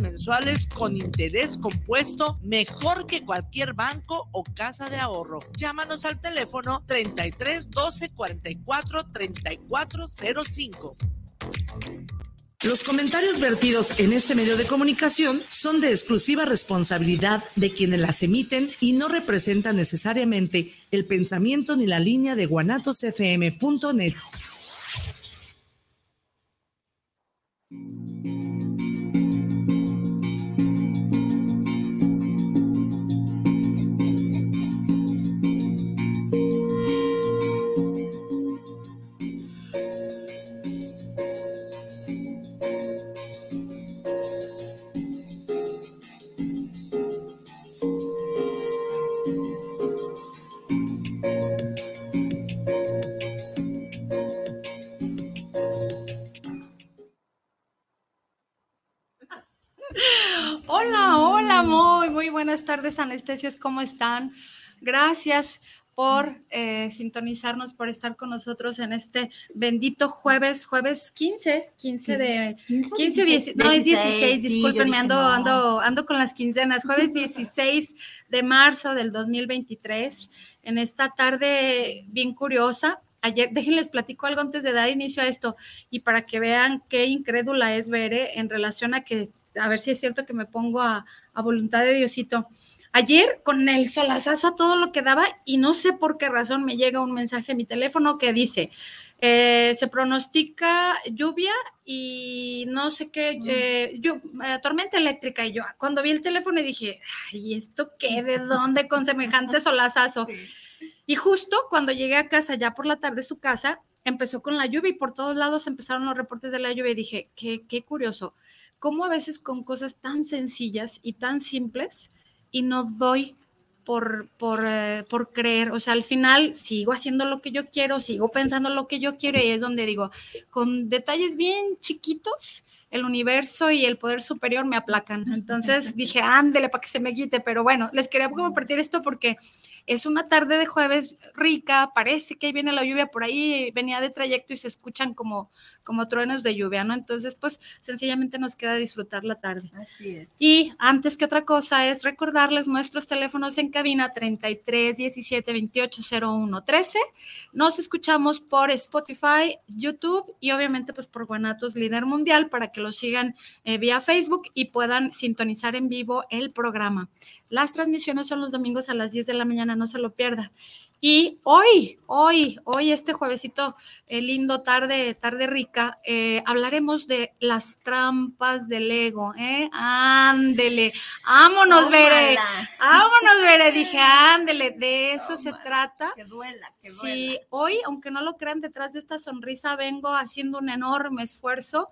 mensuales con interés compuesto mejor que cualquier banco o casa de ahorro. Llámanos al teléfono 33 12 44 34 05. Los comentarios vertidos en este medio de comunicación son de exclusiva responsabilidad de quienes las emiten y no representan necesariamente el pensamiento ni la línea de guanatosfm.net. tardes, anestesios, ¿cómo están? Gracias por eh, sintonizarnos, por estar con nosotros en este bendito jueves, jueves 15, 15 de 15, 10, no es 16, discúlpenme, ando, ando, ando con las quincenas, jueves 16 de marzo del 2023, en esta tarde bien curiosa. Ayer, déjenles platico algo antes de dar inicio a esto y para que vean qué incrédula es Bere en relación a que a ver si es cierto que me pongo a, voluntad de Diosito. Ayer con el solazazo a todo lo que daba y no sé por qué razón me llega un mensaje a mi teléfono que dice, eh, se pronostica lluvia y no sé qué, eh, eh, tormenta eléctrica. Y yo cuando vi el teléfono dije, ¿y esto qué? ¿De dónde con semejante solazazo? Y justo cuando llegué a casa, ya por la tarde su casa, empezó con la lluvia y por todos lados empezaron los reportes de la lluvia y dije, qué, qué curioso cómo a veces con cosas tan sencillas y tan simples y no doy por, por, eh, por, creer, o sea, al final sigo haciendo lo que yo quiero, sigo pensando lo que yo quiero y es donde digo, con detalles bien chiquitos, el universo y el poder superior me aplacan. Entonces dije, ándele para que se me quite, pero bueno, les quería compartir esto porque es una tarde de jueves rica, parece que ahí viene la lluvia por ahí, venía de trayecto y se escuchan como, como truenos de lluvia, ¿no? Entonces, pues sencillamente nos queda disfrutar la tarde. Así es. Y antes que otra cosa es recordarles nuestros teléfonos en cabina 33 17 28 01 13. Nos escuchamos por Spotify, YouTube y obviamente pues por Guanatos Líder Mundial para que lo sigan eh, vía Facebook y puedan sintonizar en vivo el programa. Las transmisiones son los domingos a las 10 de la mañana, no se lo pierda. Y hoy, hoy, hoy, este juevesito eh, lindo, tarde, tarde rica, eh, hablaremos de las trampas del ego, ¿eh? Ándele, vámonos, Bere, vámonos, Bere, dije, ándele, de eso se trata. Que duela, que duela. Sí, hoy, aunque no lo crean, detrás de esta sonrisa vengo haciendo un enorme esfuerzo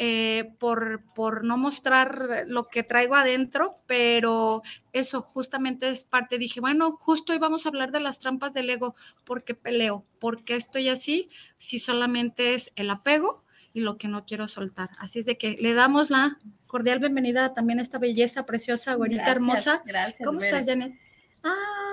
eh, por, por no mostrar lo que traigo adentro, pero eso justamente es parte. Dije, bueno, justo hoy vamos a hablar de las trampas del ego, porque peleo, porque estoy así, si solamente es el apego y lo que no quiero soltar. Así es de que le damos la cordial bienvenida también a esta belleza preciosa, güerita hermosa. Gracias. ¿Cómo estás, Janet? Ah,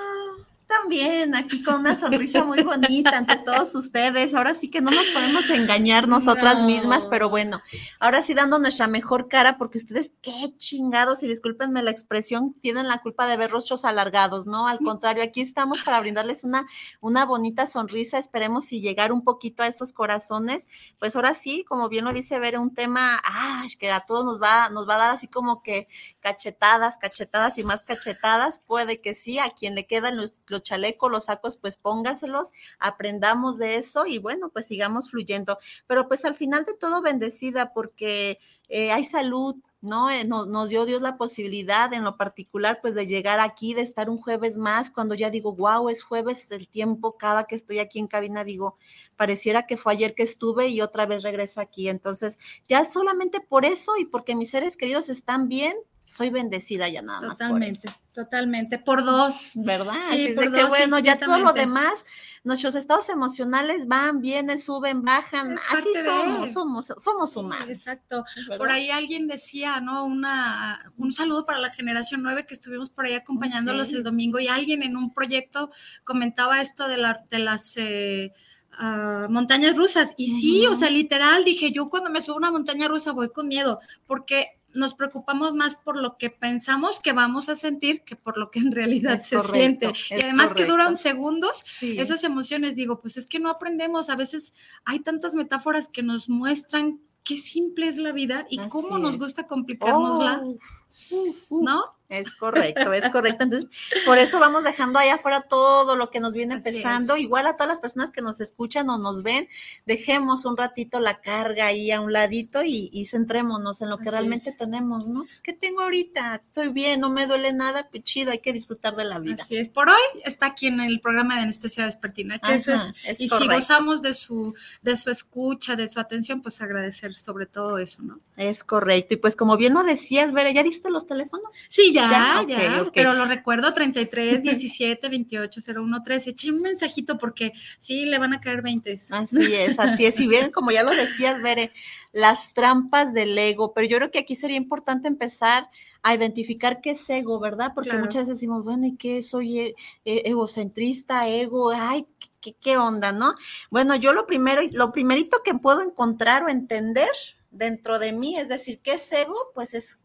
también aquí con una sonrisa muy bonita ante todos ustedes. Ahora sí que no nos podemos engañar nosotras mismas, pero bueno, ahora sí dando nuestra mejor cara, porque ustedes, qué chingados, y discúlpenme la expresión, tienen la culpa de ver rostros alargados, ¿no? Al contrario, aquí estamos para brindarles una, una bonita sonrisa. Esperemos si llegar un poquito a esos corazones. Pues ahora sí, como bien lo dice ver un tema, ah, que a todos nos va, nos va a dar así como que cachetadas, cachetadas y más cachetadas. Puede que sí, a quien le quedan los los chalecos, los sacos, pues póngaselos, aprendamos de eso y bueno, pues sigamos fluyendo. Pero pues al final de todo bendecida porque eh, hay salud, ¿no? Eh, nos, nos, dio Dios la posibilidad en lo particular, pues de llegar aquí, de estar un jueves más, cuando ya digo, wow, es jueves, el tiempo, cada que estoy aquí en cabina, digo, pareciera que fue ayer que estuve y otra vez regreso aquí. Entonces, ya solamente por eso y porque mis seres queridos están bien, soy bendecida ya nada más. Totalmente, totalmente. Por dos. ¿Verdad? Sí, por dos, bueno, ya todo lo demás, nuestros estados emocionales van, vienen, suben, bajan. Así somos, somos, somos humanos. exacto. Por ahí alguien decía, ¿no? Una, un saludo para la generación nueve que estuvimos por ahí acompañándolos el domingo y alguien en un proyecto comentaba esto de, la, de las. Eh, ah, montañas rusas. Y sí, o sea, literal, dije yo cuando me subo a una montaña rusa voy con miedo, porque nos preocupamos más por lo que pensamos que vamos a sentir que por lo que en realidad se siente. Y además que duran segundos esas emociones. Digo, pues es que no aprendemos. A veces hay tantas metáforas que nos muestran qué simple es la vida y cómo nos gusta complicárnosla. Oh, ¿No? Es correcto, es correcto. Entonces, por eso vamos dejando ahí afuera todo lo que nos viene pesando. Igual a todas las personas que nos escuchan o nos ven, dejemos un ratito la carga ahí a un ladito y, centrémonos en lo que realmente tenemos, ¿no? Pues, ¿qué tengo ahorita? Estoy bien, no me duele nada, pues chido, hay que disfrutar de la vida. Así es. Por hoy está aquí en el programa de anestesia vespertina, que eso es, y si gozamos de su, de su escucha, de su atención, pues agradecer sobre todo eso, ¿no? Es correcto. Y pues como bien lo decías, Vera, ¿ya diste los teléfonos? Sí, ya, ya, pero lo recuerdo 33 17 28 01 13. Eché un mensajito porque sí le van a caer 20. Así es, así es. Y bien, como ya lo decías, Bere, las trampas del ego, pero yo creo que aquí sería importante empezar a identificar qué es ego, ¿verdad? Porque muchas veces decimos, bueno, ¿y qué soy e, e, egocentrista, ego? Ay, ¿qué, ¿qué, onda, no? Bueno, yo lo primero, lo primerito que puedo encontrar o entender dentro de mí, es decir, ¿qué es ego? Pues es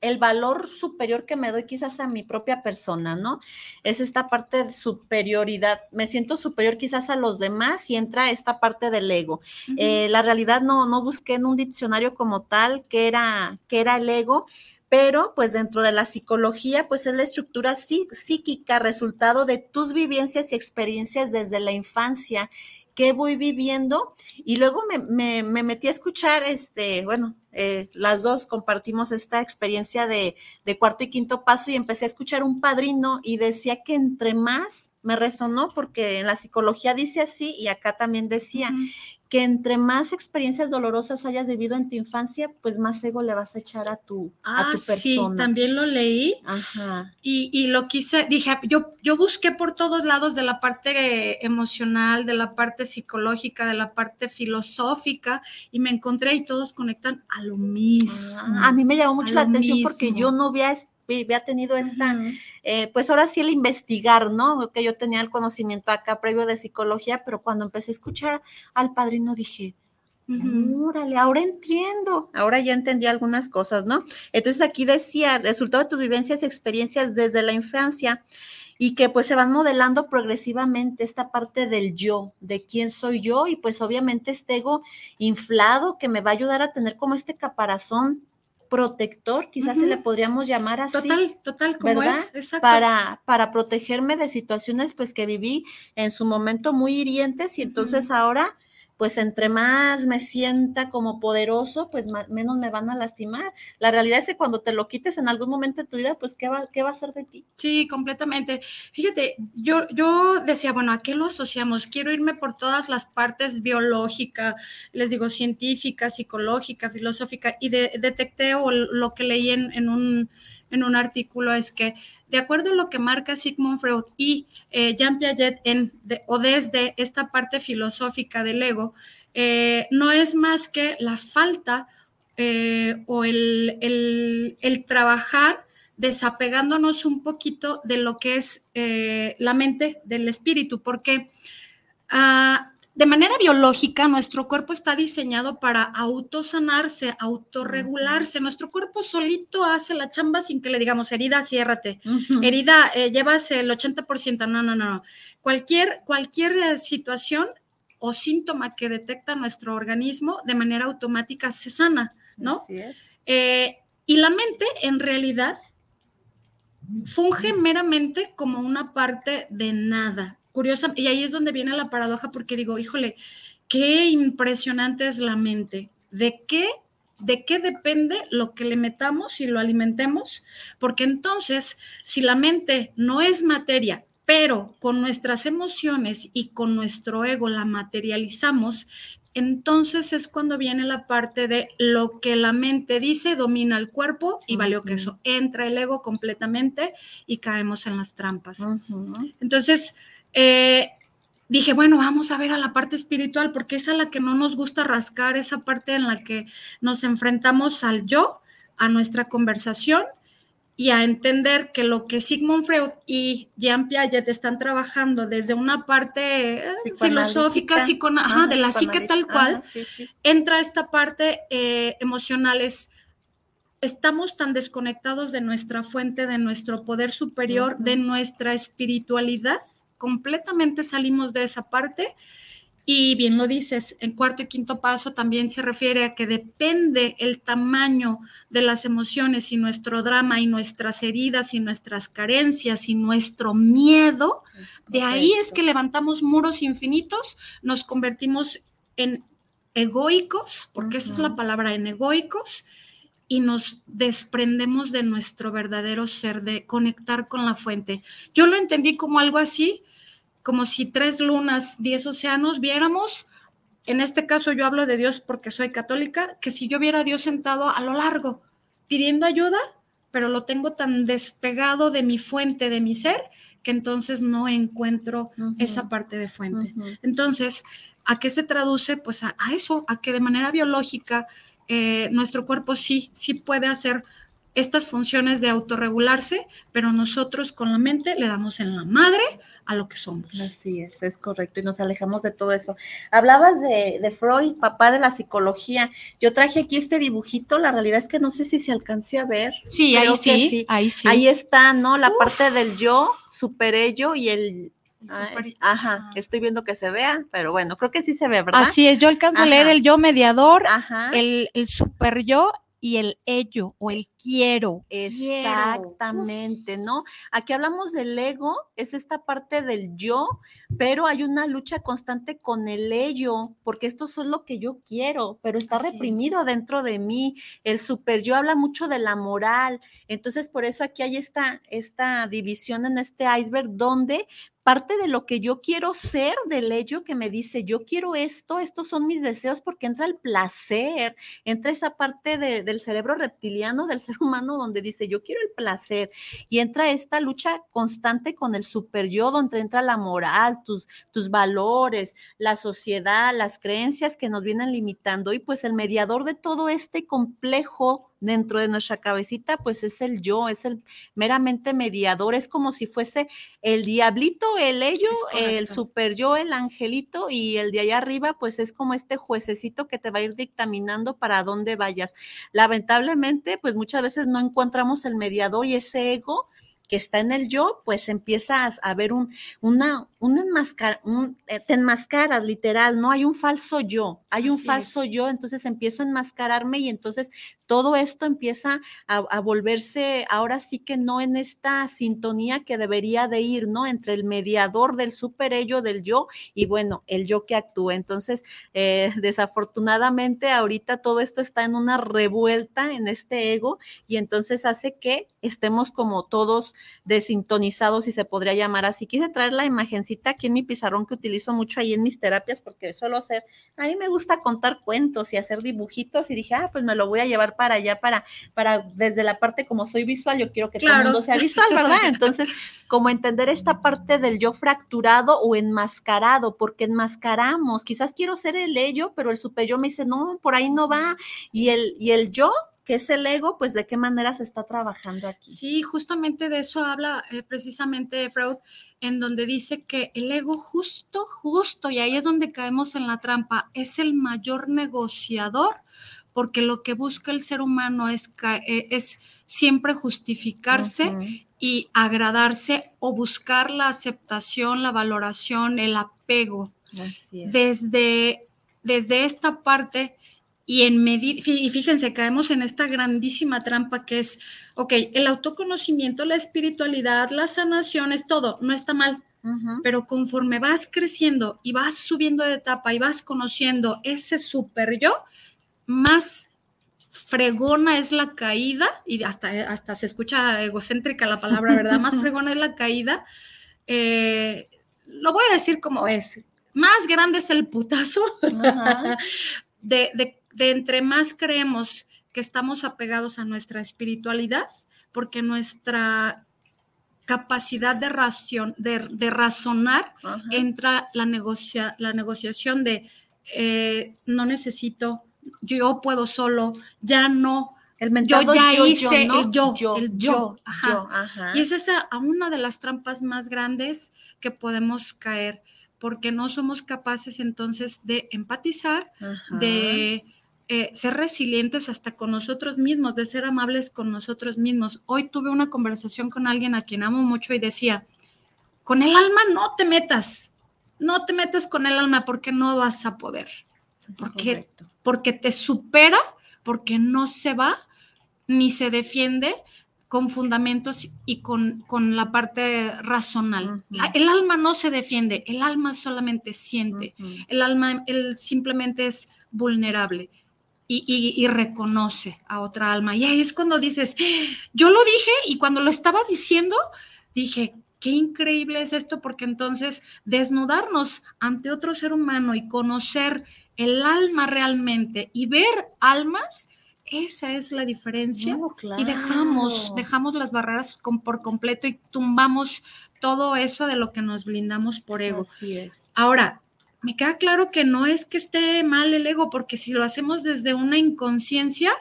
el valor superior que me doy quizás a mi propia persona, ¿no? Es esta parte de superioridad. Me siento superior quizás a los demás y entra esta parte del ego. Eh, la realidad no, no busqué en un diccionario como tal que era, que era el ego, pero pues dentro de la psicología, pues es la estructura psíquica, resultado de tus vivencias y experiencias desde la infancia qué voy viviendo. Y luego me, metí a escuchar, este, bueno, eh, las dos compartimos esta experiencia de, cuarto y quinto paso y empecé a escuchar un padrino y decía que entre más me resonó porque en la psicología dice así y acá también decía que entre más experiencias dolorosas hayas vivido en tu infancia, pues más ego le vas a echar a tu, a tu persona. Sí, también lo leí. Ajá. Y, y, lo quise, dije, yo, yo busqué por todos lados de la parte emocional, de la parte psicológica, de la parte filosófica, y me encontré y todos conectan a lo mismo. Ah, a mí me llamó mucho la atención porque yo no había había tenido esta, eh, pues ahora sí el investigar, ¿no? Que yo tenía el conocimiento acá previo de psicología, pero cuando empecé a escuchar al padrino dije, órale, ahora entiendo, ahora ya entendí algunas cosas, ¿no? Entonces aquí decía, resultado de tus vivencias y experiencias desde la infancia y que pues se van modelando progresivamente esta parte del yo, de quién soy yo y pues obviamente este ego inflado que me va a ayudar a tener como este caparazón protector, quizás se le podríamos llamar así. Total, total, como es, exacto. Para, para protegerme de situaciones pues que viví en su momento muy hirientes y entonces ahora pues entre más me sienta como poderoso, pues menos me van a lastimar. La realidad es que cuando te lo quites en algún momento de tu vida, pues ¿qué va, qué va a ser de ti? Sí, completamente. Fíjate, yo, yo decía, bueno, ¿a qué lo asociamos? Quiero irme por todas las partes biológica, les digo, científica, psicológica, filosófica, y detecté o lo que leí en un en un artículo es que, de acuerdo a lo que marca Sigmund Freud y eh, Jean Piaget en, o desde esta parte filosófica del ego, eh, no es más que la falta eh, o el, el, trabajar desapegándonos un poquito de lo que es la mente del espíritu, porque ah, de manera biológica, nuestro cuerpo está diseñado para autosanarse, autorregularse. Nuestro cuerpo solito hace la chamba sin que le digamos, herida, ciérrate. Herida, eh, llevas el 80%. No, no, no. Cualquier, cualquier eh, situación o síntoma que detecta nuestro organismo de manera automática se sana, ¿no? Así es. Eh, y la mente, en realidad, funge meramente como una parte de nada curiosa, y ahí es donde viene la paradoja porque digo, híjole, qué impresionante es la mente. ¿De qué de qué depende lo que le metamos y lo alimentemos, porque entonces, si la mente no es materia, pero con nuestras emociones y con nuestro ego la materializamos, entonces es cuando viene la parte de lo que la mente dice domina el cuerpo y valió que eso entra el ego completamente y caemos en las trampas. Entonces, eh, dije, bueno, vamos a ver a la parte espiritual, porque es a la que no nos gusta rascar, esa parte en la que nos enfrentamos al yo, a nuestra conversación y a entender que lo que Sigmund Freud y Jean Piaget están trabajando desde una parte eh, filosófica, de la psique tal cual, entra esta parte eh, emocional, es estamos tan desconectados de nuestra fuente, de nuestro poder superior, de nuestra espiritualidad, completamente salimos de esa parte. Y bien lo dices, en cuarto y quinto paso también se refiere a que depende el tamaño de las emociones y nuestro drama y nuestras heridas y nuestras carencias y nuestro miedo. De ahí es que levantamos muros infinitos, nos convertimos en egoicos, porque esa es la palabra, en egoicos, y nos desprendemos de nuestro verdadero ser, de conectar con la fuente. Yo lo entendí como algo así, como si tres lunas, diez océanos viéramos, en este caso yo hablo de Dios porque soy católica, que si yo viera a Dios sentado a lo largo pidiendo ayuda, pero lo tengo tan despegado de mi fuente, de mi ser, que entonces no encuentro esa parte de fuente. Entonces, ¿a qué se traduce? Pues a, eso, a que de manera biológica eh, nuestro cuerpo sí, sí puede hacer estas funciones de autorregularse, pero nosotros con la mente le damos en la madre a lo que somos. Así es, es correcto, y nos alejamos de todo eso. Hablabas de, Freud, papá de la psicología. Yo traje aquí este dibujito, la realidad es que no sé si se alcance a ver. Sí, ahí sí, ahí sí. Ahí está, ¿no? La parte del yo, super ello y el ajá, estoy viendo que se vea, pero bueno, creo que sí se ve, ¿verdad? Así es, yo alcanzo a leer el yo mediador, el, el super yo y el ello o el quiero. Exactamente, ¿no? Aquí hablamos del ego, es esta parte del yo, pero hay una lucha constante con el ello, porque esto es lo que yo quiero, pero está reprimido dentro de mí. El super yo habla mucho de la moral, entonces por eso aquí hay esta, esta división en este iceberg donde parte de lo que yo quiero ser del ello que me dice, yo quiero esto, estos son mis deseos, porque entra el placer, entra esa parte del cerebro reptiliano del ser humano donde dice, yo quiero el placer, y entra esta lucha constante con el super yo, donde entra la moral, tus, tus valores, la sociedad, las creencias que nos vienen limitando, y pues el mediador de todo este complejo dentro de nuestra cabecita, pues es el yo, es el meramente mediador, es como si fuese el diablito, el ello, el super yo, el angelito y el de allá arriba, pues es como este juececito que te va a ir dictaminando para dónde vayas. Lamentablemente, pues muchas veces no encontramos el mediador y ese ego que está en el yo, pues empiezas a ver un, una, un enmascar, un, eh, te enmascaras literal, no hay un falso yo, hay un falso yo, entonces empiezo a enmascararme y entonces todo esto empieza a, volverse ahora sí que no en esta sintonía que debería de ir, ¿no? Entre el mediador del super ello del yo y bueno, el yo que actúa. Entonces, eh, desafortunadamente ahorita todo esto está en una revuelta en este ego y entonces hace que estemos como todos desintonizados, si se podría llamar así. Quise traer la imagencita aquí en mi pizarrón que utilizo mucho ahí en mis terapias porque suelo hacer, a mí me gusta contar cuentos y hacer dibujitos y dije, ah, pues me lo voy a llevar para allá, para, para desde la parte como soy visual, yo quiero que todo el mundo sea visual, ¿verdad? Entonces, como entender esta parte del yo fracturado o enmascarado, porque enmascaramos, quizás quiero ser el ello, pero el super yo me dice, no, por ahí no va, y el, y el yo que es el ego, pues de qué manera se está trabajando aquí. Sí, justamente de eso habla eh, precisamente Freud, en donde dice que el ego justo, justo, y ahí es donde caemos en la trampa, es el mayor negociador, porque lo que busca el ser humano es, eh, es siempre justificarse y agradarse o buscar la aceptación, la valoración, el apego. Así es. Desde, desde esta parte y en y fíjense, caemos en esta grandísima trampa que es, ok, el autoconocimiento, la espiritualidad, las sanaciones, todo, no está mal, pero conforme vas creciendo y vas subiendo de etapa y vas conociendo ese super yo, más fregona es la caída, y hasta, hasta se escucha egocéntrica la palabra, ¿verdad? Más fregona es la caída. Eh, lo voy a decir como es. Más grande es el putazo de, de de entre más creemos que estamos apegados a nuestra espiritualidad, porque nuestra capacidad de, de, razonar entra la, negocia, la negociación de eh, no necesito, yo puedo solo, ya no. El yo ya hice el yo, el yo. Y esa es una de las trampas más grandes que podemos caer, porque no somos capaces entonces de empatizar, de eh, ser resilientes hasta con nosotros mismos, de ser amables con nosotros mismos. Hoy tuve una conversación con alguien a quien amo mucho y decía, con el alma no te metas, no te metas con el alma porque no vas a poder, porque, porque te supera, porque no se va ni se defiende con fundamentos y con, con la parte razonal. El alma no se defiende, el alma solamente siente, el alma él simplemente es vulnerable y, reconoce a otra alma. Y ahí es cuando dices, yo lo dije y cuando lo estaba diciendo, dije, qué increíble es esto, porque entonces desnudarnos ante otro ser humano y conocer el alma realmente y ver almas, esa es la diferencia. Y dejamos, dejamos las barreras por completo y tumbamos todo eso de lo que nos blindamos por ego. Así es. Ahora, me queda claro que no es que esté mal el ego, porque si lo hacemos desde una inconsciencia,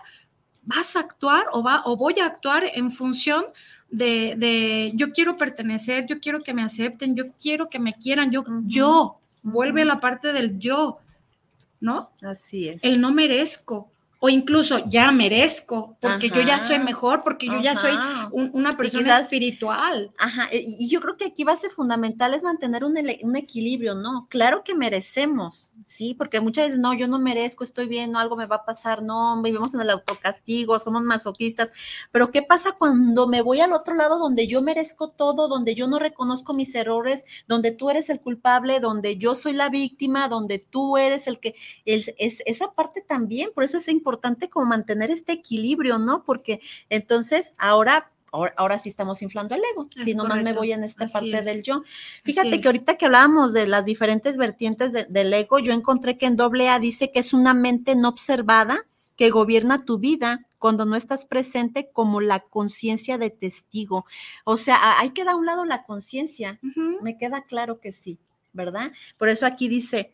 vas a actuar o, va, o voy a actuar en función de, yo quiero pertenecer, yo quiero que me acepten, yo quiero que me quieran, yo, yo, vuelve a la parte del yo, ¿no? Así es. El no merezco, o incluso ya merezco, porque yo ya soy mejor, porque yo ya soy una persona espiritual. Ajá, y yo creo que aquí va a ser fundamental es mantener un, un, equilibrio, ¿no? Claro que merecemos, sí, porque muchas veces, no, yo no merezco, estoy bien, no, algo me va a pasar, no, vivimos en el autocastigo, somos masoquistas, pero ¿qué pasa cuando me voy al otro lado donde yo merezco todo, donde yo no reconozco mis errores, donde tú eres el culpable, donde yo soy la víctima, donde tú eres el que, es, esa parte también, por eso es importante importante como mantener este equilibrio, ¿no? Porque entonces ahora Ahora, sí estamos inflando el ego, si nomás me voy en esta parte del yo. Fíjate que ahorita que hablábamos de las diferentes vertientes del ego, yo encontré que en doble A dice que es una mente no observada que gobierna tu vida cuando no estás presente como la conciencia de testigo. O sea, hay que dar a un lado la conciencia. Me queda claro que sí, ¿verdad? Por eso aquí dice,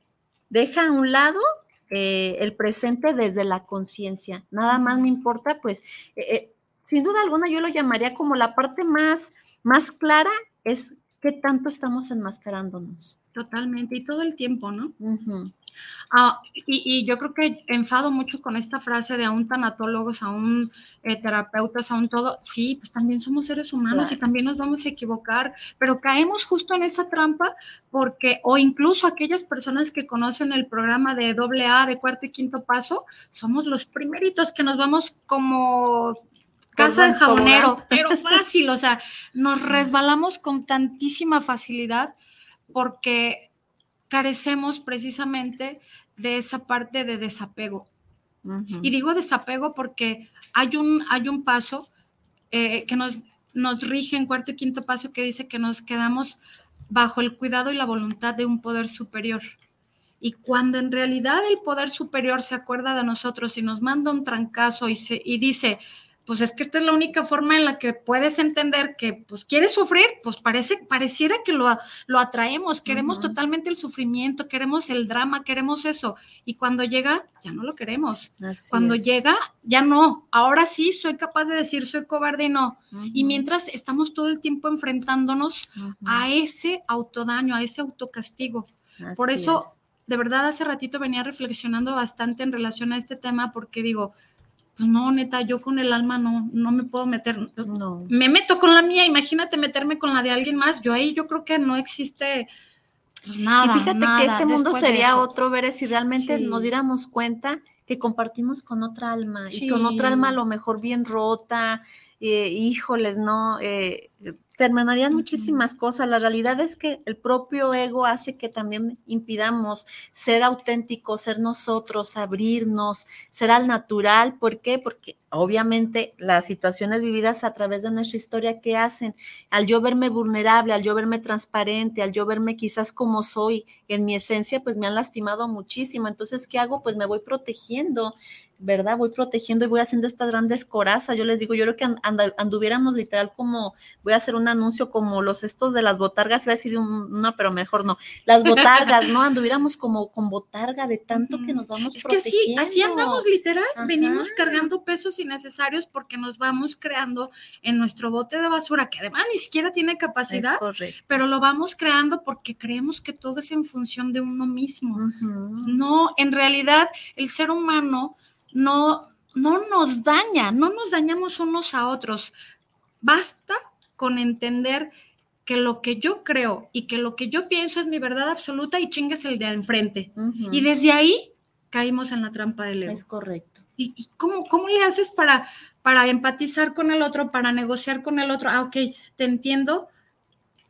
deja a un lado eh, el presente desde la conciencia. Nada más me importa, pues, eh, eh, sin duda alguna yo lo llamaría como la parte más, más clara es qué tanto estamos enmascarándonos. Totalmente, y todo el tiempo, ¿no? Ah, y, yo creo que enfado mucho con esta frase de aún tanatólogos, aún eh, terapeutas, aún todo. Sí, pues también somos seres humanos y también nos vamos a equivocar, pero caemos justo en esa trampa porque, o incluso aquellas personas que conocen el programa de doble A, de cuarto y quinto paso, somos los primeritos que nos vamos como casa de jabonero, pero fácil, o sea, nos resbalamos con tantísima facilidad porque carecemos precisamente de esa parte de desapego. Y digo desapego porque hay un, hay un paso eh, que nos, nos rige en cuarto y quinto paso que dice que nos quedamos bajo el cuidado y la voluntad de un poder superior. Y cuando en realidad el poder superior se acuerda de nosotros y nos manda un trancazo y, se, y dice, pues es que esta es la única forma en la que puedes entender que pues quieres sufrir, pues parece, pareciera que lo, lo atraemos, queremos totalmente el sufrimiento, queremos el drama, queremos eso. Y cuando llega, ya no lo queremos. cuando llega, ya no. Ahora sí soy capaz de decir soy cobarde y no. Y mientras estamos todo el tiempo enfrentándonos a ese autodaño, a ese autocastigo. Por eso, de verdad, hace ratito venía reflexionando bastante en relación a este tema porque digo, pues no, neta, yo con el alma no, no me puedo meter. No. Me meto con la mía, imagínate meterme con la de alguien más. Yo ahí yo creo que no existe pues, nada. Y fíjate que este mundo sería otro, ver si realmente nos diéramos cuenta que compartimos con otra alma y con otra alma a lo mejor bien rota, eh, híjoles, ¿no? Eh, terminarían muchísimas cosas. La realidad es que el propio ego hace que también impidamos ser auténticos, ser nosotros, abrirnos, ser al natural. ¿Por qué? Porque obviamente las situaciones vividas a través de nuestra historia, ¿qué hacen? Al yo verme vulnerable, al yo verme transparente, al yo verme quizás como soy en mi esencia, pues me han lastimado muchísimo. Entonces, ¿qué hago? Pues me voy protegiendo. ¿Verdad? Voy protegiendo y voy haciendo estas grandes corazas. Yo les digo, yo creo que anduviéramos literal como, voy a hacer un anuncio como los estos de las botargas, iba a decir una, pero mejor no, las botargas, ¿no? Anduviéramos como con botarga de tanto que nos vamos Es que sí, así andamos literal, venimos cargando pesos innecesarios porque nos vamos creando en nuestro bote de basura, que además ni siquiera tiene capacidad, pero lo vamos creando porque creemos que todo es en función de uno mismo. No, en realidad el ser humano no, no nos daña, no nos dañamos unos a otros. Basta con entender que lo que yo creo y que lo que yo pienso es mi verdad absoluta y chingues el de enfrente. Y desde ahí caímos en la trampa del ego. Es correcto. ¿Y, cómo, cómo, le haces para, para empatizar con el otro, para negociar con el otro? Ah, ok, te entiendo,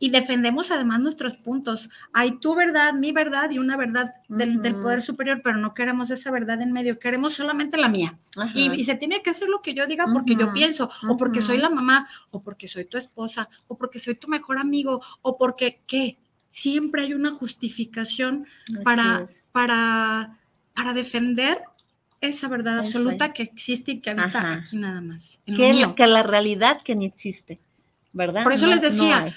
y defendemos además nuestros puntos. Hay tu verdad, mi verdad y una verdad del, poder superior, pero no queremos esa verdad en medio, queremos solamente la mía. Y, se tiene que hacer lo que yo diga porque yo pienso, o porque soy la mamá, o porque soy tu esposa, o porque soy tu mejor amigo, o porque, ¿qué? Siempre hay una justificación para, para, para defender esa verdad absoluta que existe y que habita aquí nada más. Que, que, la realidad que ni existe, ¿verdad? Por eso les decía,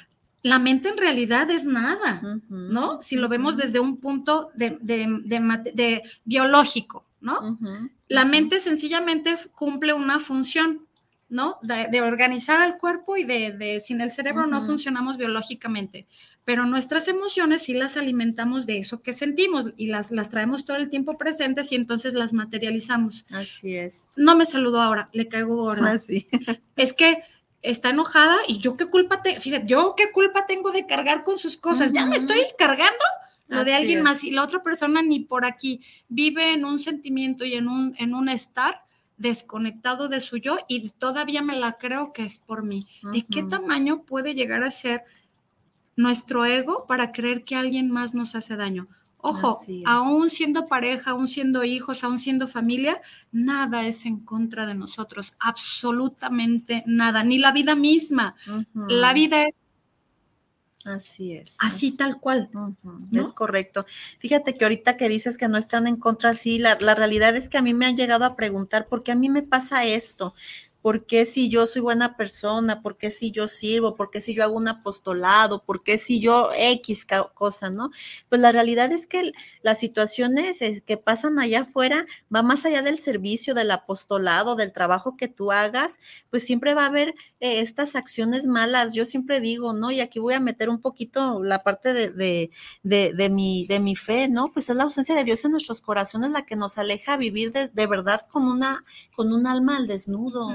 la mente en realidad es nada, ¿no? Si lo vemos desde un punto de, biológico, ¿no? La mente sencillamente cumple una función, ¿no? De, organizar al cuerpo y de, sin el cerebro no funcionamos biológicamente, pero nuestras emociones sí las alimentamos de eso que sentimos y las, las traemos todo el tiempo presentes y entonces las materializamos. Así es. No me saludó ahora, le caigo gorda. Así. Es que está enojada y yo qué culpa tengo, fíjate, yo qué culpa tengo de cargar con sus cosas, ya me estoy cargando lo de alguien más y la otra persona ni por aquí vive en un sentimiento y en un, en un estar desconectado de su yo y todavía me la creo que es por mí. ¿De qué tamaño puede llegar a ser nuestro ego para creer que alguien más nos hace daño? Ojo, aún siendo pareja, aún siendo hijos, aún siendo familia, nada es en contra de nosotros, absolutamente nada, ni la vida misma. La vida es Así es. Así, tal cual. Es correcto. Fíjate que ahorita que dices que no están en contra, sí, la, la, realidad es que a mí me han llegado a preguntar por qué a mí me pasa esto. ¿Por qué si yo soy buena persona? ¿Por qué si yo sirvo? ¿Por qué si yo hago un apostolado? ¿Por qué si yo X cosa, no? Pues la realidad es que las situaciones que pasan allá afuera va más allá del servicio, del apostolado, del trabajo que tú hagas, pues siempre va a haber eh, estas acciones malas. Yo siempre digo, ¿no? Y aquí voy a meter un poquito la parte de, de, mi, de mi fe, ¿no? Pues es la ausencia de Dios en nuestros corazones la que nos aleja a vivir de, verdad con una, con un alma al desnudo.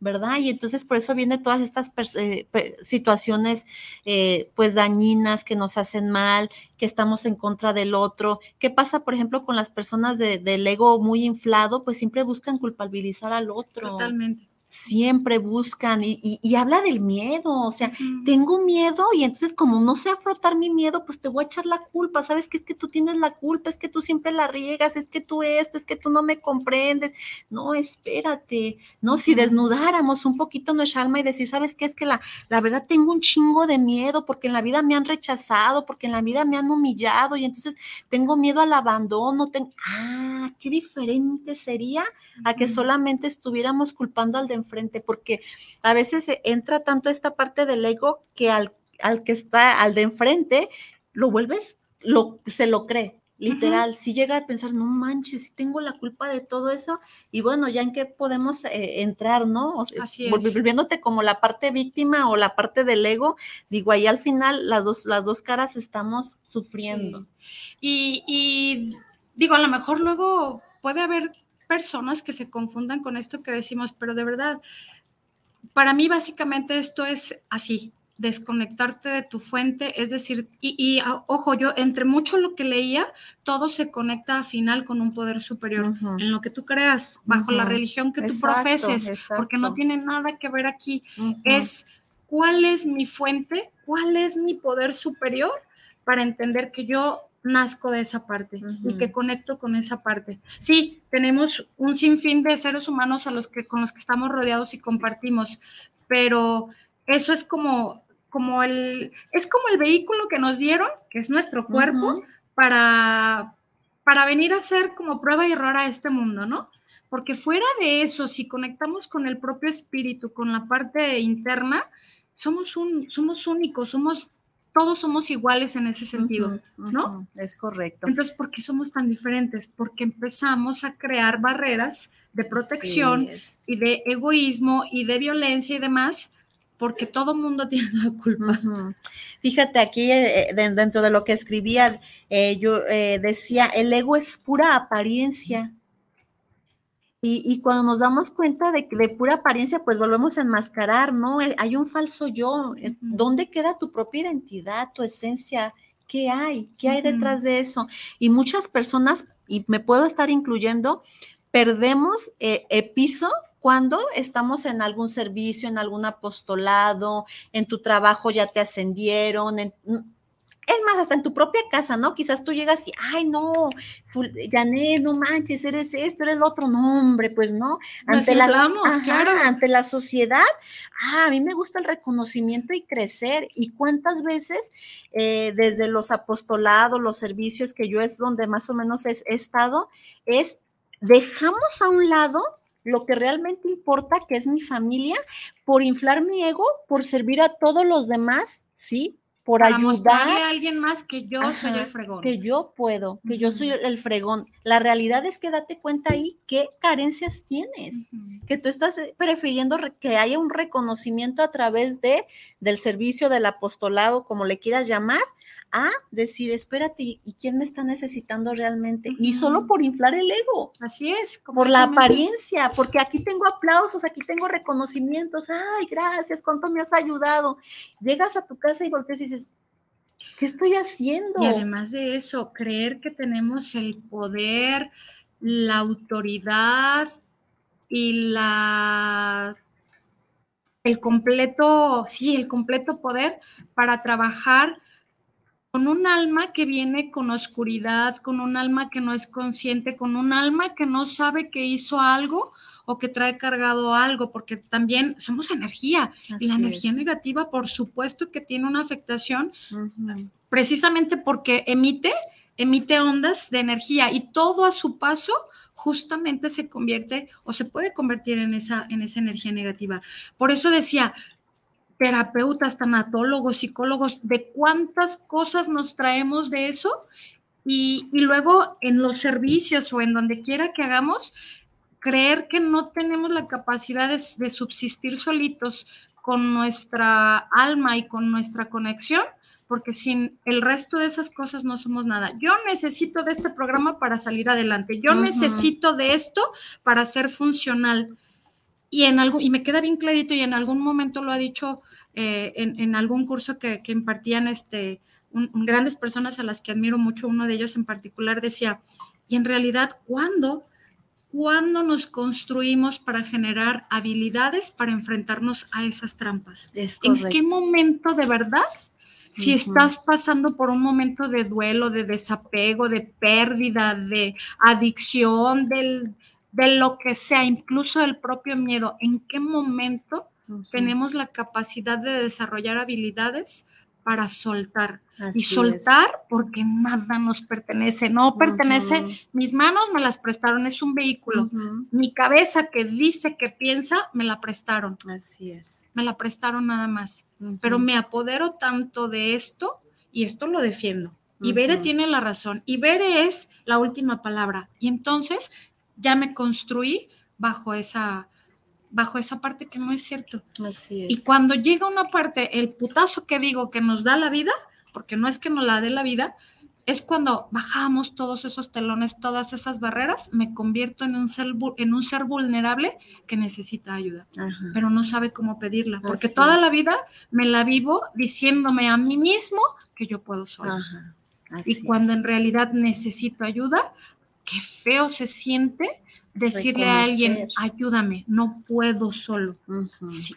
¿Verdad? Y entonces por eso vienen todas estas eh, situaciones eh, pues dañinas que nos hacen mal, que estamos en contra del otro. ¿Qué pasa, por ejemplo, con las personas de, del ego muy inflado? Pues siempre buscan culpabilizar al otro. Totalmente siempre buscan y, habla del miedo, o sea, tengo miedo y entonces como no sé afrontar mi miedo, pues te voy a echar la culpa, ¿sabes que es que tú tienes la culpa, es que tú siempre la riegas, es que tú esto, es que tú no me comprendes? No, espérate, no, si desnudáramos un poquito nuestra alma y decir, ¿sabes qué? Es que la, la verdad tengo un chingo de miedo porque en la vida me han rechazado, porque en la vida me han humillado y entonces tengo miedo al abandono, ah, qué diferente sería a que solamente estuviéramos culpando al de enfrente, porque a veces entra tanto esta parte del ego que al, al que está, al de enfrente, lo vuelves, lo, se lo cree. Literal, si llega a pensar, no manches, si tengo la culpa de todo eso, y bueno, ya en qué podemos eh, entrar, ¿no? Así es. Volviéndote como la parte víctima o la parte del ego, digo, ahí al final las dos, las dos caras estamos sufriendo. Y, y digo, a lo mejor luego puede haber personas que se confundan con esto que decimos, pero de verdad, para mí básicamente esto es así, desconectarte de tu fuente, es decir, y, ah, ojo, yo entre mucho lo que leía, todo se conecta al final con un poder superior, en lo que tú creas, bajo la religión que tú profeses, porque no tiene nada que ver aquí, es cuál es mi fuente, cuál es mi poder superior para entender que yo nazco de esa parte y que conecto con esa parte. Sí, tenemos un sinfín de seres humanos a los que, con los que estamos rodeados y compartimos, pero eso es como, como el, es como el vehículo que nos dieron, que es nuestro cuerpo, para, para venir a hacer como prueba y error a este mundo, ¿no? Porque fuera de eso, si conectamos con el propio espíritu, con la parte interna, somos, un, somos únicos, somos todos somos iguales en ese sentido, ¿no? Es correcto. Entonces, ¿por qué somos tan diferentes? Porque empezamos a crear barreras de protección y de egoísmo y de violencia y demás, porque todo mundo tiene la culpa. Fíjate aquí, eh, dentro de lo que escribía, eh, yo eh, decía, el ego es pura apariencia. Y, cuando nos damos cuenta de que de pura apariencia, pues volvemos a enmascarar, ¿no? Eh, hay un falso yo. Eh, ¿Dónde queda tu propia identidad, tu esencia? ¿Qué hay? ¿Qué hay detrás de eso? Y muchas personas, y me puedo estar incluyendo, perdemos eh, el piso cuando estamos en algún servicio, en algún apostolado, en tu trabajo ya te ascendieron, en, es más, hasta en tu propia casa, ¿no? Quizás tú llegas y, ay, no, Janet, no manches, eres esto, eres el otro. No, hombre, pues no. Ante la, claro. ante la sociedad, ah, a mí me gusta el reconocimiento y crecer. ¿Y cuántas veces eh, desde los apostolados, los servicios que yo es donde más o menos he estado, es dejamos a un lado lo que realmente importa, que es mi familia, por inflar mi ego, por servir a todos los demás, ¿sí? Por ayudar a alguien más que yo soy el fregón. Que yo puedo, que yo soy el fregón. La realidad es que date cuenta ahí qué carencias tienes, que tú estás eh, prefiriendo que haya un reconocimiento a través de del servicio del apostolado, como le quieras llamar, a decir, espérate, ¿y quién me está necesitando realmente? Y solo por inflar el ego. Así es. Por la apariencia, porque aquí tengo aplausos, aquí tengo reconocimientos, ay, gracias, cuánto me has ayudado. Llegas a tu casa y volteas y dices, ¿qué estoy haciendo? Y además de eso, creer que tenemos el poder, la autoridad y la el completo, sí, el completo poder para trabajar con un alma que viene con oscuridad, con un alma que no es consciente, con un alma que no sabe que hizo algo o que trae cargado algo, porque también somos energía y la energía negativa, por supuesto que tiene una afectación, precisamente porque emite, emite ondas de energía y todo a su paso justamente se convierte o se puede convertir en esa, en esa energía negativa. Por eso decía, terapeutas, tanatólogos, psicólogos, de cuántas cosas nos traemos de eso y, luego en los servicios o en donde quiera que hagamos, creer que no tenemos la capacidad de, subsistir solitos con nuestra alma y con nuestra conexión, porque sin el resto de esas cosas no somos nada. Yo necesito de este programa para salir adelante, yo necesito de esto para ser funcional y en algo, y me queda bien clarito, y en algún momento lo ha dicho eh, en, algún curso que, impartían este, grandes personas a las que admiro mucho, uno de ellos en particular decía, y en realidad, ¿cuándo? ¿Cuándo nos construimos para generar habilidades para enfrentarnos a esas trampas? ¿En qué momento de verdad? Si estás pasando por un momento de duelo, de desapego, de pérdida, de adicción, del, de lo que sea, incluso del propio miedo, ¿en qué momento tenemos la capacidad de desarrollar habilidades para soltar? y soltar porque nada nos pertenece, no pertenece, mis manos me las prestaron, es un vehículo, mi cabeza que dice que piensa, me la prestaron. Así es. Me la prestaron nada más, pero me apodero tanto de esto y esto lo defiendo. Y Bere tiene la razón. Y Bere es la última palabra. Y entonces ya me construí bajo esa, bajo esa parte que no es cierto. Así es. Y cuando llega una parte, el putazo que digo que nos da la vida, porque no es que nos la dé la vida, es cuando bajamos todos esos telones, todas esas barreras, me convierto en un ser, en un ser vulnerable que necesita ayuda, pero no sabe cómo pedirla, porque toda la vida me la vivo diciéndome a mí mismo que yo puedo solo. y cuando en realidad necesito ayuda, qué feo se siente decirle a alguien, ayúdame, no puedo solo.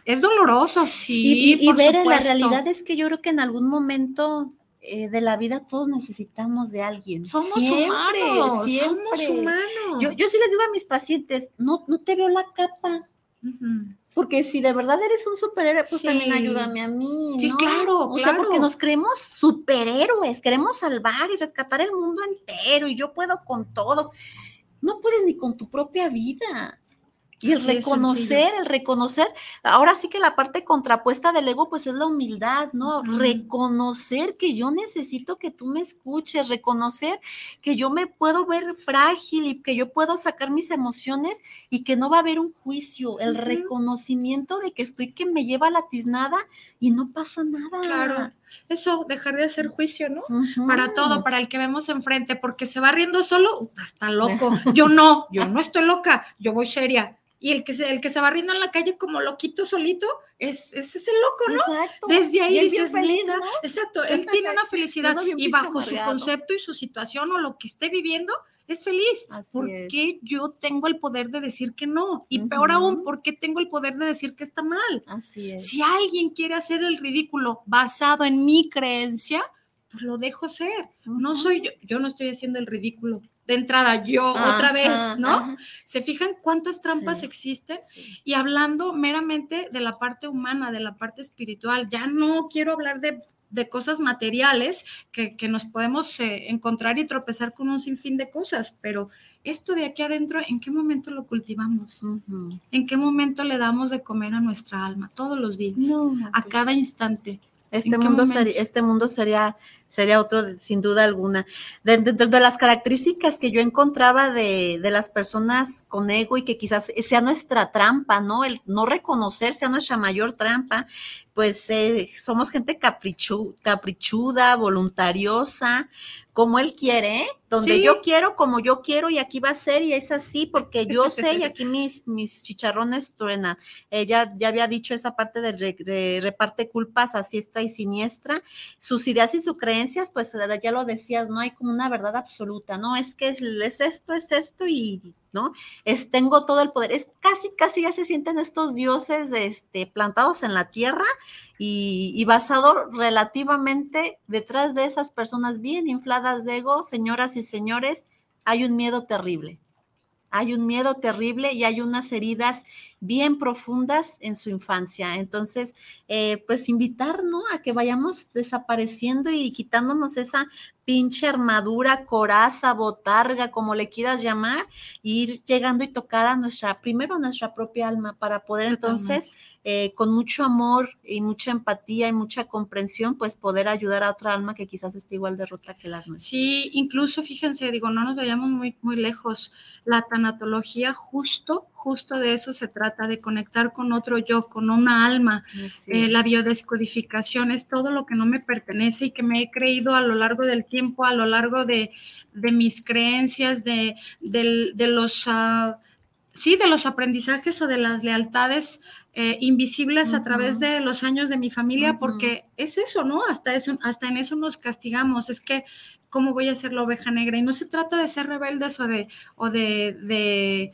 es doloroso, sí. Y, ver la realidad es que yo creo que en algún momento eh, de la vida todos necesitamos de alguien. Somos humanos, somos humanos. Yo, yo sí les digo a mis pacientes, no, no te veo la capa. Porque si de verdad eres un superhéroe, pues también ayúdame a mí. Sí, claro, o sea, porque nos creemos superhéroes, queremos salvar y rescatar el mundo entero y yo puedo con todos. No puedes ni con tu propia vida. Y el reconocer, el reconocer, ahora sí que la parte contrapuesta del ego, pues es la humildad, ¿no? Reconocer que yo necesito que tú me escuches, reconocer que yo me puedo ver frágil y que yo puedo sacar mis emociones y que no va a haber un juicio, el reconocimiento de que estoy que me lleva la tiznada y no pasa nada. Claro eso, dejar de hacer juicio, ¿no? Para todo, para el que vemos enfrente, porque se va riendo solo, está loco. Yo no, yo no estoy loca, yo voy seria. Y el que se, el que se va riendo en la calle como loquito solito, es, ese es el loco, ¿no? Exacto. Desde ahí dices, feliz, ¿no? exacto, él tiene una felicidad y bajo su concepto y su situación o lo que esté viviendo, es feliz. porque yo tengo el poder de decir que no? Y peor aún, ¿por qué tengo el poder de decir que está mal? Así es. Si alguien quiere hacer el ridículo basado en mi creencia, pues lo dejo ser. No soy yo, yo no estoy haciendo el ridículo de entrada, yo otra vez, ¿no? ¿Se fijan cuántas trampas existen? Y hablando meramente de la parte humana, de la parte espiritual, ya no quiero hablar de, cosas materiales que, nos podemos eh, encontrar y tropezar con un sinfín de cosas, pero esto de aquí adentro, ¿en qué momento lo cultivamos? ¿En qué momento le damos de comer a nuestra alma? Todos los días, a pues cada instante. Este mundo, sería, este mundo sería, sería otro sin duda alguna. Dentro de, las características que yo encontraba de, de, las personas con ego y que quizás sea nuestra trampa, ¿no? El no reconocer sea nuestra mayor trampa, pues eh, somos gente caprichu, caprichuda, voluntariosa, como él quiere, donde yo quiero, como yo quiero, y aquí va a ser, y es así, porque yo sé, y aquí mis, mis chicharrones truenan. Ella ya había dicho esa parte de, reparte culpas así está y siniestra. Sus ideas y sus creencias, pues ya lo decías, no hay como una verdad absoluta, ¿no? Es que es, es esto, es esto, y ¿no? Es tengo todo el poder. Es casi, casi ya se sienten estos dioses este, plantados en la tierra y, y, basado relativamente detrás de esas personas bien infladas de ego, señoras y señores, hay un miedo terrible hay un miedo terrible y hay unas heridas bien profundas en su infancia. Entonces, eh, pues invitar, ¿no? A que vayamos desapareciendo y quitándonos esa pinche armadura, coraza, botarga, como le quieras llamar, ir llegando y tocar a nuestra, primero a nuestra propia alma para poder entonces eh, con mucho amor y mucha empatía y mucha comprensión, pues poder ayudar a otra alma que quizás esté igual de rota que la nuestra. Sí, incluso fíjense, digo, no nos vayamos muy, muy lejos. La tanatología justo, justo de eso se trata, de conectar con otro yo, con una alma. Eh, la biodescodificación es todo lo que no me pertenece y que me he creído a lo largo del tiempo, a lo largo de, mis creencias, de, los... Ah, sí, de los aprendizajes o de las lealtades eh, invisibles a través de los años de mi familia, porque es eso, ¿no? Hasta, eso, hasta en eso nos castigamos, es que, ¿cómo voy a ser la oveja negra? Y no se trata de ser rebeldes o de, o de,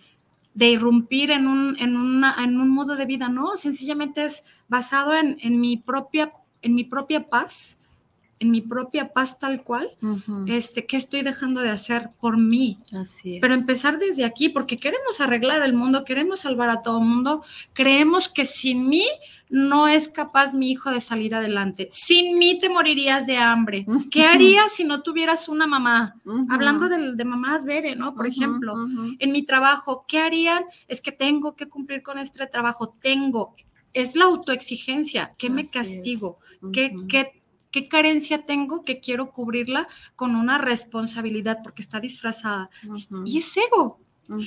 de, irrumpir en un, en, una, en un modo de vida, ¿no? Sencillamente es basado en, en mi, propia, en mi propia paz en mi propia paz tal cual, este, ¿qué estoy dejando de hacer por mí? Así es. Pero empezar desde aquí, porque queremos arreglar el mundo, queremos salvar a todo el mundo, creemos que sin mí no es capaz mi hijo de salir adelante. Sin mí te morirías de hambre. ¿Qué harías si no tuvieras una mamá? Hablando de, de, mamás Bere, ¿no? Por ejemplo, en mi trabajo, ¿qué harían? Es que tengo que cumplir con este trabajo, tengo. Es la autoexigencia, ¿qué me castigo? ¿Qué, ¿Qué qué carencia tengo que quiero cubrirla con una responsabilidad porque está disfrazada. Y es ego.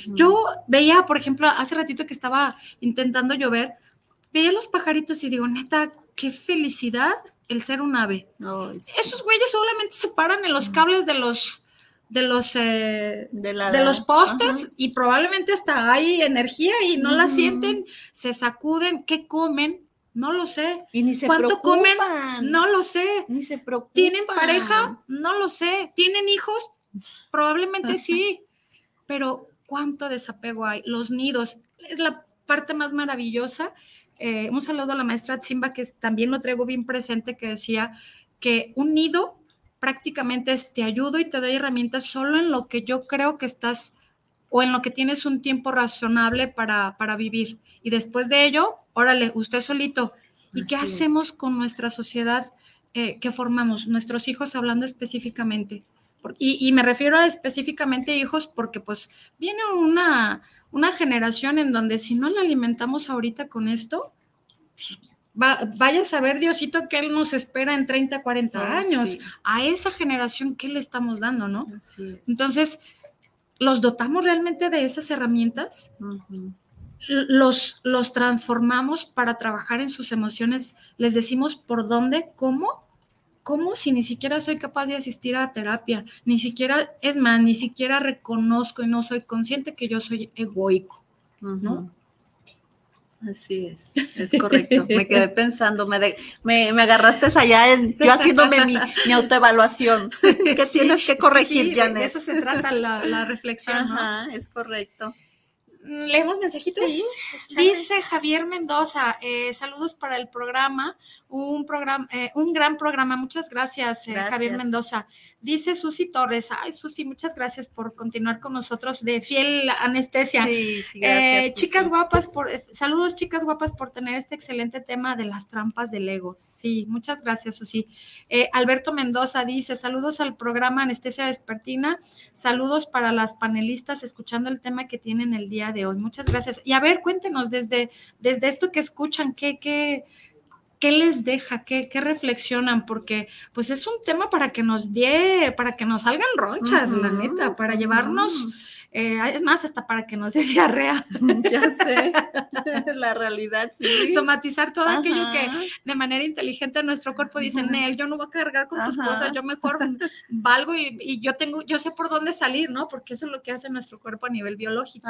Yo veía, por ejemplo, hace ratito que estaba intentando llover, veía los pajaritos y digo, neta, qué felicidad el ser un ave. Esos güeyes solamente se paran en los cables de los de los eh, de, los postes y probablemente hasta hay energía y no la sienten, se sacuden, ¿qué comen? No lo sé. Y ni se ¿Cuánto comen? No lo sé. Ni se preocupan. ¿Tienen pareja? No lo sé. ¿Tienen hijos? Probablemente sí. Pero ¿cuánto desapego hay? Los nidos es la parte más maravillosa. Eh, un saludo a la maestra Zimba, que también lo traigo bien presente, que decía que un nido prácticamente es te ayudo y te doy herramientas solo en lo que yo creo que estás o en lo que tienes un tiempo razonable para, para vivir. Y después de ello, órale, usted solito. ¿Y qué hacemos con nuestra sociedad eh, que formamos, nuestros hijos hablando específicamente? y, me refiero específicamente a hijos porque pues viene una, una generación en donde si no la alimentamos ahorita con esto, pues, vaya a saber Diosito que Él nos espera en 30, 40 ah, años. A esa generación, ¿qué le estamos dando, no? Entonces, ¿los dotamos realmente de esas herramientas? Los, los transformamos para trabajar en sus emociones, les decimos por dónde, cómo, cómo si ni siquiera soy capaz de asistir a terapia, ni siquiera, es más, ni siquiera reconozco y no soy consciente que yo soy egoico, ¿no? Así es, es correcto. Me quedé pensando, me, me, agarraste allá, en, yo haciéndome mi, autoevaluación. que tienes que corregir, Janet. De eso se trata la, reflexión. Ajá, es correcto. Leemos mensajitos. Dice Javier Mendoza, eh, saludos para el programa, un programa, eh, un gran programa. Muchas gracias, eh, Javier Mendoza. Dice Susi Torres, ay Susi, muchas gracias por continuar con nosotros de fiel anestesia. Sí, sí, gracias, chicas guapas, por, saludos chicas guapas por tener este excelente tema de las trampas del ego. Sí, muchas gracias, Susi. Alberto Mendoza dice, saludos al programa Anestesia Despertina, saludos para las panelistas escuchando el tema que tienen el día de hoy. Muchas gracias. Y a ver, cuéntenos desde, desde esto que escuchan, ¿qué, qué, qué les deja? ¿Qué, ¿Qué, reflexionan? Porque pues es un tema para que nos dé, para que nos salgan ronchas, la neta, para llevarnos eh, es más, hasta para que no se diarrea. Ya sé, la realidad, sí. Somatizar todo aquello que de manera inteligente nuestro cuerpo dice, Nel, yo no voy a cargar con tus cosas, yo mejor valgo y, yo tengo, yo sé por dónde salir, ¿no? Porque eso es lo que hace nuestro cuerpo a nivel biológico.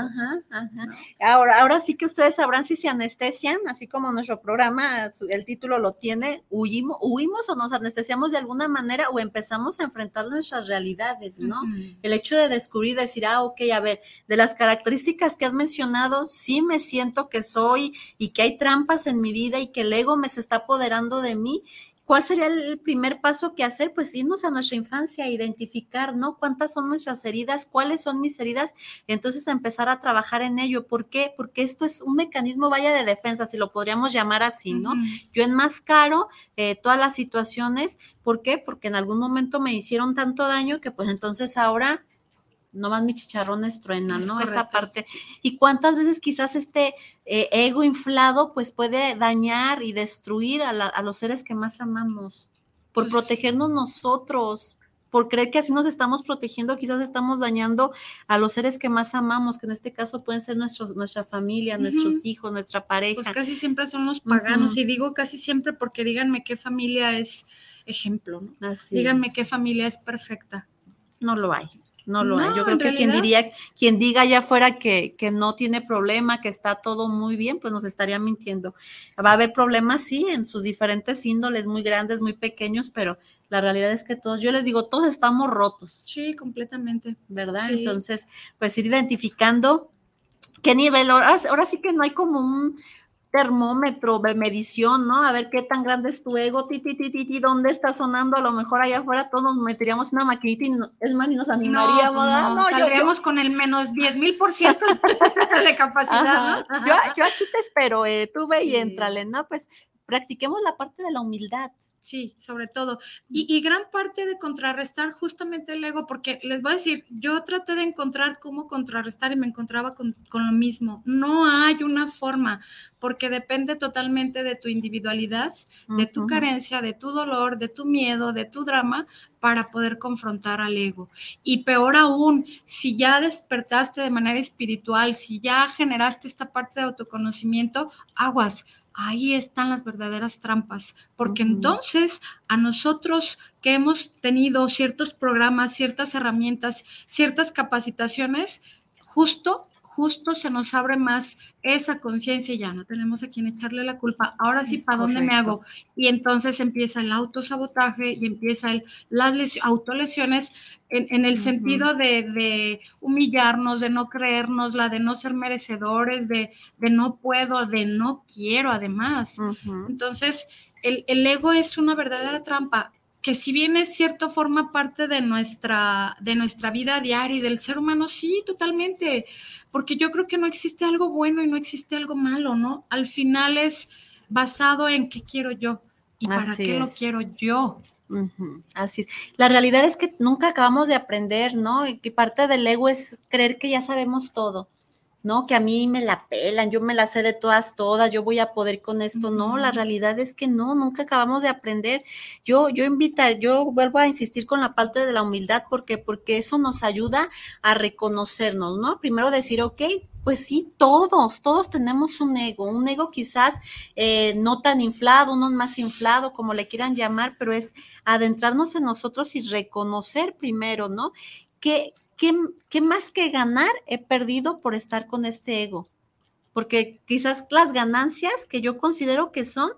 Ahora, ahora sí que ustedes sabrán si se anestesian, así como nuestro programa, el título lo tiene, huimos, huimos o nos anestesiamos de alguna manera o empezamos a enfrentar nuestras realidades, ¿no? El hecho de descubrir, decir, ah, ok, a ver, de las características que has mencionado, sí me siento que soy y que hay trampas en mi vida y que el ego me se está apoderando de mí. ¿Cuál sería el primer paso que hacer? Pues irnos a nuestra infancia, identificar, ¿no? ¿Cuántas son nuestras heridas? ¿Cuáles son mis heridas? Entonces empezar a trabajar en ello. ¿Por qué? Porque esto es un mecanismo, vaya, de defensa, si lo podríamos llamar así, ¿no? Yo enmascaro eh, todas las situaciones. ¿Por qué? Porque en algún momento me hicieron tanto daño que pues entonces ahora nomás mi chicharrones truenan, ¿no? Esa parte. Y cuántas veces quizás este eh, ego inflado pues puede dañar y destruir a, los seres que más amamos, por pues protegernos nosotros, por creer que así nos estamos protegiendo, quizás estamos dañando a los seres que más amamos, que en este caso pueden ser nuestros, nuestra familia, nuestros hijos, nuestra pareja. Pues casi siempre son los paganos, y digo casi siempre porque díganme qué familia es ejemplo, ¿no? díganme qué familia es perfecta. No lo hay. No lo hay. Yo creo que quien diría, quien diga allá afuera que, que, no tiene problema, que está todo muy bien, pues nos estaría mintiendo. Va a haber problemas, sí, en sus diferentes índoles, muy grandes, muy pequeños, pero la realidad es que todos, yo les digo, todos estamos rotos. Sí, completamente. ¿Verdad? Entonces, pues ir identificando qué nivel, ahora, ahora sí que no hay como un, termómetro de medición, ¿no? A ver qué tan grande es tu ego, ti, ti, ti, ti, dónde está sonando, a lo mejor allá afuera todos nos meteríamos una maquinita y es más, ni nos animaríamos. No, no, saldríamos con el menos 10 mil por ciento de capacidad, ¿no? Yo, yo, aquí te espero, eh, tú ve y entrale, ¿no? Pues practiquemos la parte de la humildad. Sí, sobre todo. Y, gran parte de contrarrestar justamente el ego, porque les voy a decir, yo traté de encontrar cómo contrarrestar y me encontraba con, con, lo mismo. No hay una forma, porque depende totalmente de tu individualidad, de tu carencia, de tu dolor, de tu miedo, de tu drama, para poder confrontar al ego. Y peor aún, si ya despertaste de manera espiritual, si ya generaste esta parte de autoconocimiento, aguas ahí están las verdaderas trampas, porque entonces a nosotros que hemos tenido ciertos programas, ciertas herramientas, ciertas capacitaciones, justo justo se nos abre más esa conciencia y ya no tenemos a quien echarle la culpa. Ahora sí, ¿para dónde me hago? Y entonces empieza el autosabotaje y empieza el, las autolesiones en, el sentido de, humillarnos, de no creernos, la de no ser merecedores, de, de no puedo, de no quiero además. Entonces, el, el ego es una verdadera trampa que si bien es cierto, forma parte de nuestra, de nuestra vida diaria y del ser humano, sí, totalmente, porque yo creo que no existe algo bueno y no existe algo malo, ¿no? Al final es basado en qué quiero yo y para qué lo quiero yo. Así es. La realidad es que nunca acabamos de aprender, ¿no? Y que parte del ego es creer que ya sabemos todo. ¿No? Que a mí me la pelan, yo me la sé de todas, todas, yo voy a poder con esto. No, la realidad es que no, nunca acabamos de aprender. Yo, yo invito, yo vuelvo a insistir con la parte de la humildad, porque Porque eso nos ayuda a reconocernos, ¿no? Primero decir, ok, pues sí, todos, todos tenemos un ego, un ego quizás eh, no tan inflado, uno más inflado, como le quieran llamar, pero es adentrarnos en nosotros y reconocer primero, ¿no? Que, ¿qué, más que ganar he perdido por estar con este ego? Porque quizás las ganancias que yo considero que son,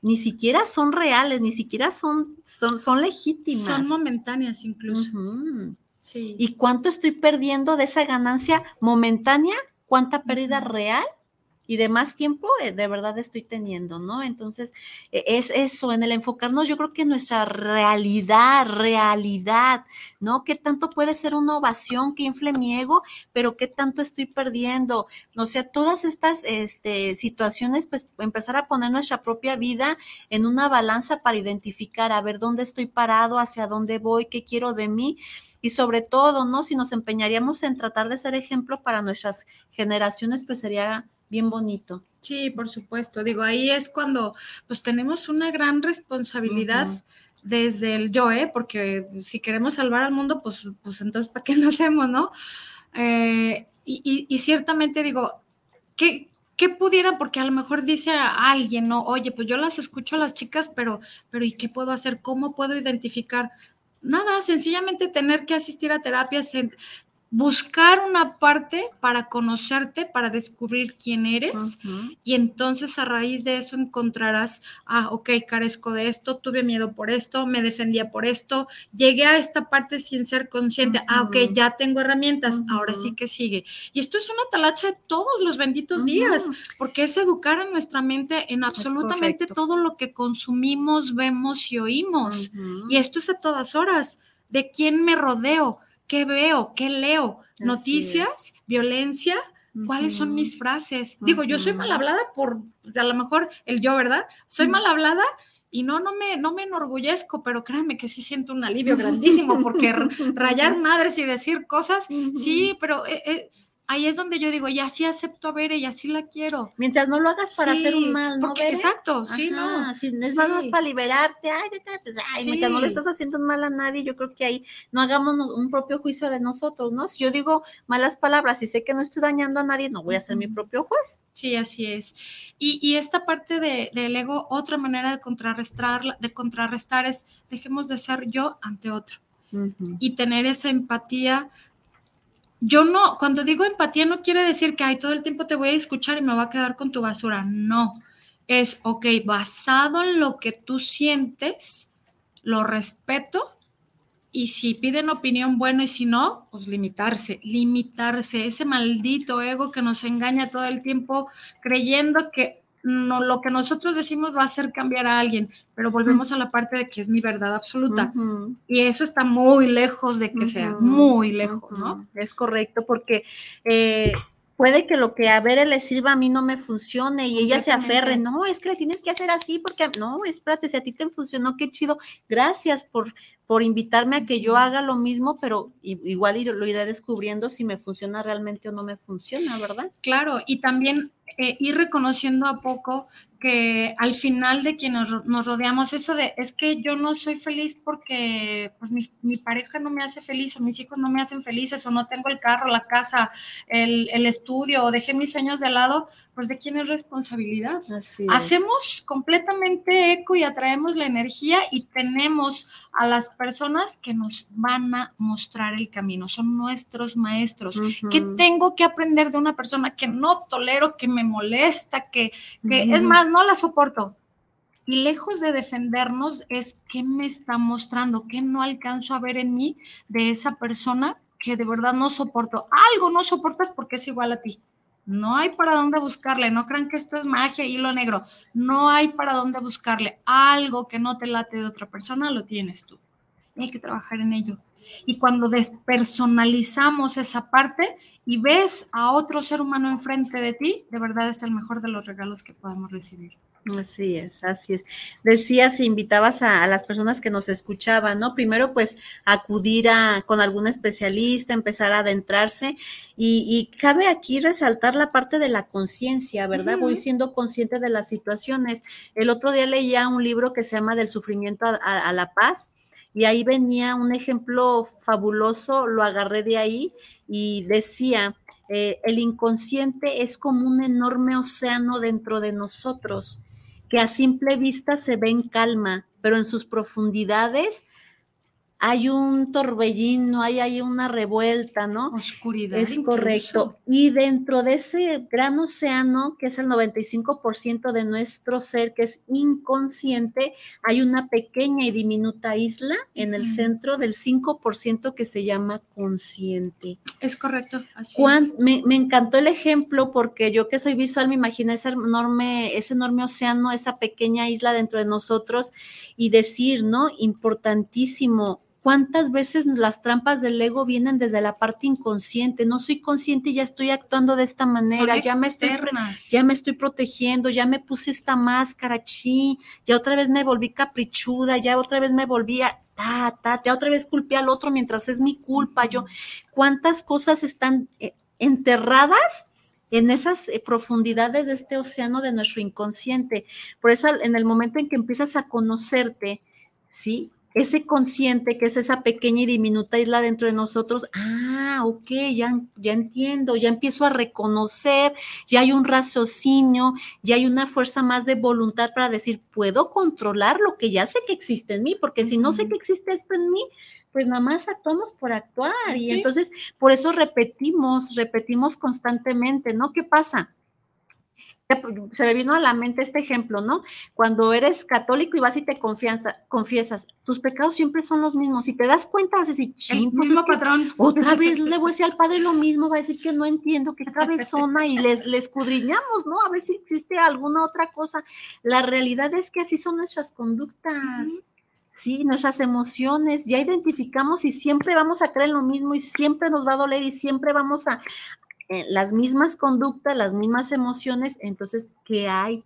ni siquiera son reales, ni siquiera son, son, son legítimas. Son momentáneas incluso. sí. ¿Y cuánto estoy perdiendo de esa ganancia momentánea? ¿Cuánta pérdida real y de más tiempo eh, de verdad estoy teniendo, ¿no? Entonces, e, es eso, en el enfocarnos, yo creo que nuestra realidad, realidad, ¿no? ¿Qué tanto puede ser una ovación que infle mi ego, pero qué tanto estoy perdiendo? O sea, todas estas este, situaciones, pues empezar a poner nuestra propia vida en una balanza para identificar, a ver dónde estoy parado, hacia dónde voy, qué quiero de mí y sobre todo, ¿no? Si nos empeñaríamos en tratar de ser ejemplo para nuestras generaciones, pues sería bien bonito. Sí, por supuesto. Digo, ahí es cuando pues tenemos una gran responsabilidad. Desde el yo, ¿eh? porque si queremos salvar al mundo, pues, pues entonces, ¿para qué nacemos, no? Eh, y, ciertamente digo, ¿qué, ¿qué pudiera? Porque a lo mejor dice a alguien, ¿no? Oye, pues yo las escucho a las chicas, pero, pero ¿y qué puedo hacer? ¿Cómo puedo identificar? Nada, sencillamente tener que asistir a terapias, buscar una parte para conocerte, para descubrir quién eres y entonces a raíz de eso encontrarás, ah, ok, carezco de esto, tuve miedo por esto, me defendía por esto, llegué a esta parte sin ser consciente, ah, ok, ya tengo herramientas, ahora sí que sigue. Y esto es una talacha de todos los benditos días, porque es educar a nuestra mente en absolutamente todo lo que consumimos, vemos y oímos. Y esto es a todas horas. ¿De quién me rodeo? ¿Qué veo? ¿Qué leo? Noticias, violencia, ¿cuáles son mis frases? Digo, yo soy mal hablada por, a lo mejor el yo, ¿verdad? Soy mal hablada y no, no me, no me enorgullezco, pero créanme que sí siento un alivio grandísimo porque rayar madres y decir cosas, sí, pero eh, eh, ahí es donde yo digo, ya sí acepto a Bere, ya sí la quiero. Mientras no lo hagas para hacer un mal, ¿no? exacto, sí, no. Si es más para liberarte, ay, pues, ay, mientras no le estás haciendo un mal a nadie, yo creo que ahí no hagamos un propio juicio de nosotros, ¿no? Si yo digo malas palabras y sé que no estoy dañando a nadie, no voy a ser mi propio juez. Sí, así es. Y, esta parte de, del ego, otra manera de contrarrestar, de contrarrestar es dejemos de ser yo ante otro. Y tener esa empatía yo no, cuando digo empatía no quiere decir que, ay, todo el tiempo te voy a escuchar y me va a quedar con tu basura. No, es, ok, basado en lo que tú sientes, lo respeto y si piden opinión, bueno, y si no, pues limitarse, limitarse, ese maldito ego que nos engaña todo el tiempo creyendo que no, lo que nosotros decimos va a hacer cambiar a alguien, pero volvemos a la parte de que es mi verdad absoluta. Y eso está muy lejos de que sea, muy lejos, ¿no? Es correcto, porque eh, puede que lo que a ver le sirva a mí no me funcione y ella se aferre, no, es que le tienes que hacer así porque no, espérate, si a ti te funcionó, qué chido, gracias por, por invitarme a que yo haga lo mismo, pero igual lo iré descubriendo si me funciona realmente o no me funciona, ¿verdad? Claro, y también eh, ir reconociendo a poco que al final de quienes nos rodeamos, eso de es que yo no soy feliz porque pues mi, pareja no me hace feliz o mis hijos no me hacen felices o no tengo el carro, la casa, el, el estudio o dejé mis sueños de lado, pues de quién es responsabilidad. Hacemos completamente eco y atraemos la energía y tenemos a las personas que nos van a mostrar el camino, son nuestros maestros. ¿Qué tengo que aprender de una persona que no tolero, que me molesta, que, es más, no la soporto? Y lejos de defendernos es qué me está mostrando, qué no alcanzo a ver en mí de esa persona que de verdad no soporto. Algo no soportas porque es igual a ti. No hay para dónde buscarle, no crean que esto es magia, hilo negro. No hay para dónde buscarle. Algo que no te late de otra persona lo tienes tú. Hay que trabajar en ello. Y cuando despersonalizamos esa parte y ves a otro ser humano enfrente de ti, de verdad es el mejor de los regalos que podemos recibir. Así es, así es. Decías, invitabas a, las personas que nos escuchaban, ¿no? Primero, pues, acudir a, con algún especialista, empezar a adentrarse y, cabe aquí resaltar la parte de la conciencia, ¿verdad? Voy siendo consciente de las situaciones. El otro día leía un libro que se llama Del sufrimiento a la paz y ahí venía un ejemplo fabuloso, lo agarré de ahí y decía, eh, el inconsciente es como un enorme océano dentro de nosotros que a simple vista se ve en calma, pero en sus profundidades hay un torbellino, hay, hay una revuelta, ¿no? Oscuridad. Es correcto. Y dentro de ese gran océano, que es el 95% de nuestro ser, que es inconsciente, hay una pequeña y diminuta isla en el centro del 5% que se llama consciente. Es correcto, así es. Me, me, encantó el ejemplo porque yo que soy visual me imaginé ese enorme, ese enorme océano, esa pequeña isla dentro de nosotros y decir, ¿no? Importantísimo, ¿Cuántas veces las trampas del ego vienen desde la parte inconsciente? No soy consciente y ya estoy actuando de esta manera, ya me, estoy, ya me estoy protegiendo, ya me puse esta máscara, chi, ya otra vez me volví caprichuda, ya otra vez me volví a, ta, ta, ya otra vez culpé al otro mientras es mi culpa. Yo, ¿cuántas cosas están eh, enterradas en esas eh, profundidades de este océano de nuestro inconsciente? Por eso, en el momento en que empiezas a conocerte, ¿sí? Ese consciente que es esa pequeña y diminuta isla dentro de nosotros, ah, ok, ya, ya entiendo, ya empiezo a reconocer, ya hay un raciocinio, ya hay una fuerza más de voluntad para decir, puedo controlar lo que ya sé que existe en mí, porque si no sé que existe esto en mí, pues nada más actuamos por actuar. Y entonces, por eso repetimos, repetimos constantemente, ¿no? ¿Qué pasa? Se me vino a la mente este ejemplo, ¿no? Cuando eres católico y vas y te confiesas, tus pecados siempre son los mismos. Si te das cuenta, vas a decir, ching, pues mismo patrón. Otra vez le voy a decir al padre lo mismo, va a decir que no entiendo, que cabezona y les, les escudriñamos, ¿no? A ver si existe alguna otra cosa. La realidad es que así son nuestras conductas. Sí, nuestras emociones, ya identificamos y siempre vamos a creer lo mismo y siempre nos va a doler y siempre vamos a, las mismas conductas, las mismas emociones, entonces, ¿qué hay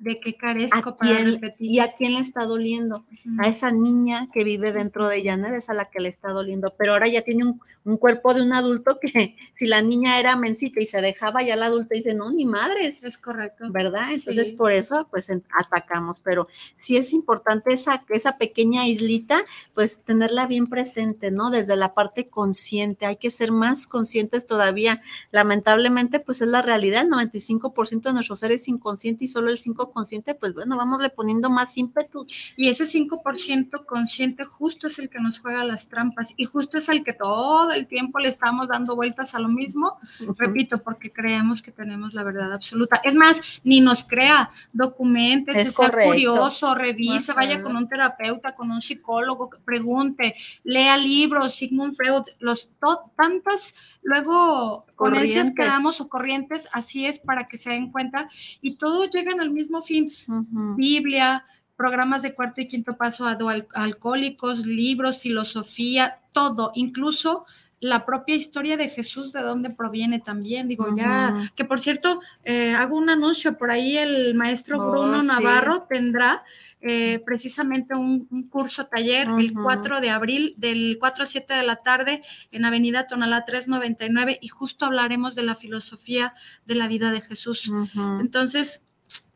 de qué carezco para repetir. ¿Y a quién le está doliendo? A esa niña que vive dentro de ¿no? Es a la que le está doliendo, pero ahora ya tiene un, cuerpo de un adulto que si la niña era mencita y se dejaba, ya la adulta dice, no, ni madres. Es correcto. ¿Verdad? Entonces por eso pues atacamos, pero sí es importante esa, esa pequeña islita, pues tenerla bien presente, ¿no? Desde la parte consciente, hay que ser más conscientes todavía. Lamentablemente pues es la realidad, el 95% de nuestros seres inconsciente y solo el 5% consciente, pues bueno, vamosle poniendo más ímpetu. Y ese 5% consciente justo es el que nos juega las trampas y justo es el que todo el tiempo le estamos dando vueltas a lo mismo, repito, porque creemos que tenemos la verdad absoluta. Es más, ni nos crea, documente, sea curioso, revise, vaya con un terapeuta, con un psicólogo, pregunte, lea libros, Sigmund Freud, los tantas luego ponencias que damos o corrientes, así es para que se den cuenta y todos llegan al mismo fin. Biblia, programas de cuarto y quinto paso a alcohólicos, libros, filosofía, todo, incluso la propia historia de Jesús, de dónde proviene también. Digo, ya, que por cierto, eh, hago un anuncio, por ahí el maestro oh, Bruno Navarro tendrá eh, precisamente un, curso taller el 4 de abril, del 4 a 7 de la tarde, en Avenida Tonalá 399, y justo hablaremos de la filosofía de la vida de Jesús. Entonces,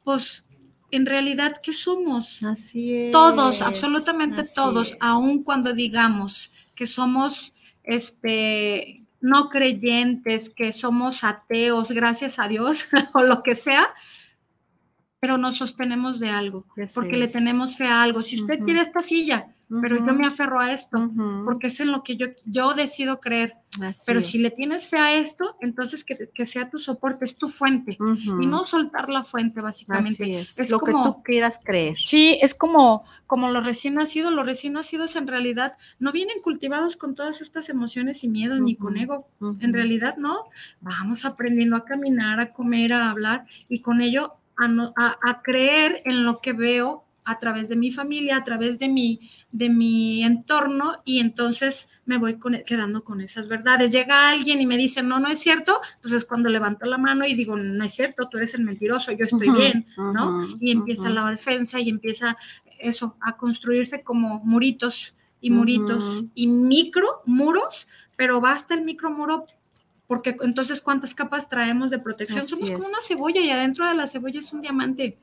pues en realidad, ¿qué somos? Así es. Todos, absolutamente todos, aun cuando digamos que somos este no creyentes, que somos ateos, gracias a Dios, o lo que sea, pero nos sostenemos de algo, porque le tenemos fe a algo. Si usted quiere esta silla, pero yo me aferro a esto, porque es en lo que yo, yo decido creer. pero si le tienes fe a esto, entonces que, que sea tu soporte, es tu fuente, y no soltar la fuente, básicamente. es. lo que tú quieras creer. Sí, es como, como los recién nacidos. Los recién nacidos en realidad no vienen cultivados con todas estas emociones y miedos, ni con ego. En realidad, no. Vamos aprendiendo a caminar, a comer, a hablar, y con ello a, creer en lo que veo a través de mi familia, a través de mi, de mi entorno y entonces me voy quedando con esas verdades. Llega alguien y me dice, no, no es cierto, pues es cuando levanto la mano y digo, no es cierto, tú eres el mentiroso, yo estoy bien, ¿no? y empieza la defensa y empieza eso, a construirse como muritos y muritos y micro muros, pero basta el micro muro porque entonces cuántas capas traemos de protección. Somos como una cebolla y adentro de la cebolla es un diamante.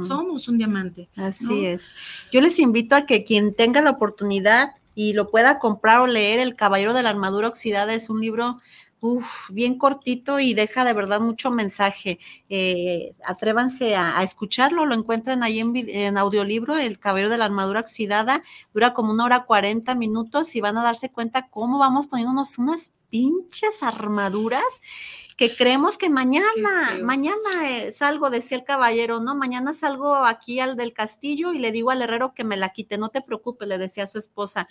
Somos un diamante. Así es. Yo les invito a que quien tenga la oportunidad y lo pueda comprar o leer, El Caballero de la Armadura Oxidada es un libro uf, bien cortito y deja de verdad mucho mensaje. Eh, atrévanse a, escucharlo, lo encuentran ahí en, audiolibro, El Caballero de la Armadura Oxidada, dura como una hora cuarenta minutos y van a darse cuenta cómo vamos poniéndonos unas pinches armaduras que creemos que mañana, mañana eh, salgo, decía el caballero, ¿no? Mañana salgo aquí al del castillo y le digo al herrero que me la quite, no te preocupes, le decía a su esposa.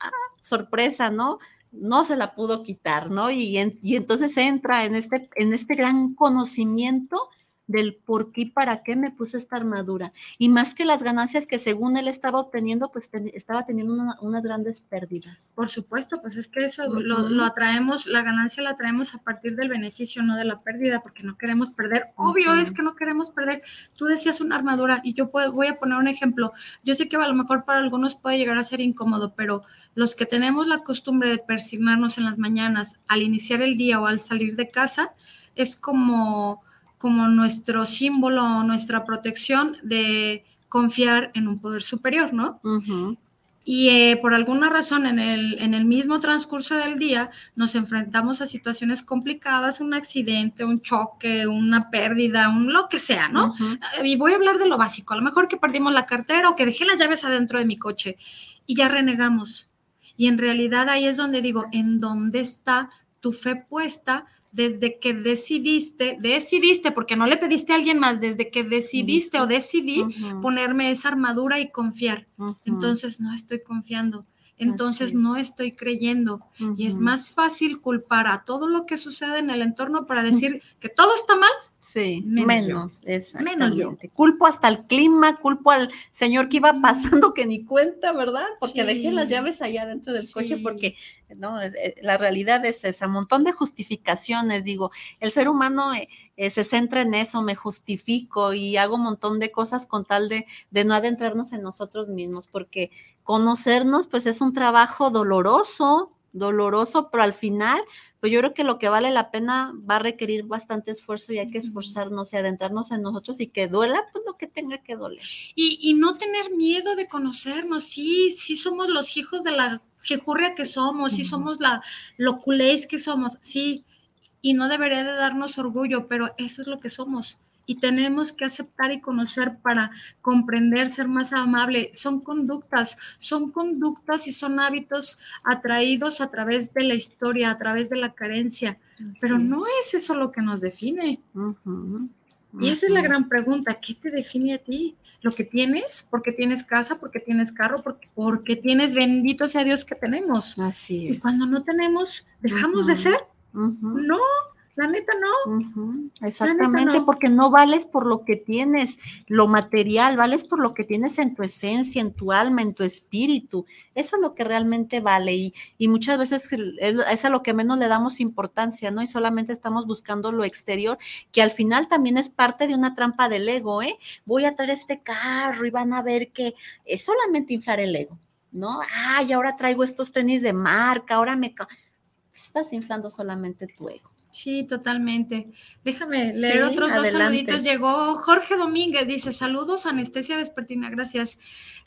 Ah, sorpresa, ¿no? No se la pudo quitar, ¿no? Y, y entonces entra en este, en este gran conocimiento del por qué y para qué me puse esta armadura. Y más que las ganancias que según él estaba obteniendo, pues estaba teniendo unas grandes pérdidas. Por supuesto, pues es que eso lo, atraemos, la ganancia la traemos a partir del beneficio, no de la pérdida, porque no queremos perder. Obvio es que no queremos perder. Tú decías una armadura y yo voy a poner un ejemplo. Yo sé que a lo mejor para algunos puede llegar a ser incómodo, pero los que tenemos la costumbre de persignarnos en las mañanas al iniciar el día o al salir de casa, es como como nuestro símbolo, nuestra protección de confiar en un poder superior, ¿no? Y eh, por alguna razón en el, en el mismo transcurso del día nos enfrentamos a situaciones complicadas, un accidente, un choque, una pérdida, un lo que sea, ¿no? Y voy a hablar de lo básico, a lo mejor que perdimos la cartera o que dejé las llaves adentro de mi coche y ya renegamos. Y en realidad ahí es donde digo, ¿en dónde está tu fe puesta desde que decidiste, decidiste, porque no le pediste a alguien más, desde que decidiste o decidí ponerme esa armadura y confiar. Entonces no estoy confiando. Entonces no estoy creyendo. Y es más fácil culpar a todo lo que sucede en el entorno para decir que todo está mal Sí, menos, menos, Culpo hasta el clima, culpo al señor que iba pasando que ni cuenta, ¿verdad? Porque dejé las llaves allá dentro del coche porque no, eh, la realidad es esa, montón de justificaciones, digo, el ser humano eh, eh, se centra en eso, me justifico y hago un montón de cosas con tal de, de no adentrarnos en nosotros mismos, porque conocernos pues es un trabajo doloroso, doloroso, pero al final, pues yo creo que lo que vale la pena va a requerir bastante esfuerzo y hay que esforzarnos y adentrarnos en nosotros y que duela, pues lo que tenga que doler. Y, no tener miedo de conocernos, sí, sí somos los hijos de la jejurria que somos, sí somos la loculéis que somos, sí, y no debería de darnos orgullo, pero eso es lo que somos y tenemos que aceptar y conocer para comprender, ser más amable. Son conductas, son conductas y son hábitos atraídos a través de la historia, a través de la carencia, pero no es eso lo que nos define. Y esa es la gran pregunta, ¿qué te define a ti? ¿Lo que tienes? ¿Porque tienes casa? ¿Porque tienes carro? ¿Porque, porque tienes bendito sea Dios que tenemos? Así es. Y cuando no tenemos, ¿dejamos de ser? No, la neta no. Exactamente, porque no vales por lo que tienes, lo material, vales por lo que tienes en tu esencia, en tu alma, en tu espíritu. Eso es lo que realmente vale y, y muchas veces es a lo que menos le damos importancia, ¿no? Y solamente estamos buscando lo exterior, que al final también es parte de una trampa del ego, ¿eh? Voy a traer este carro y van a ver que es solamente inflar el ego, ¿no? Ay, ahora traigo estos tenis de marca, ahora me... Estás inflando solamente tu ego. Sí, totalmente. Déjame leer otros dos saluditos. Llegó Jorge Domínguez, dice, saludos Anestesia Vespertina, gracias.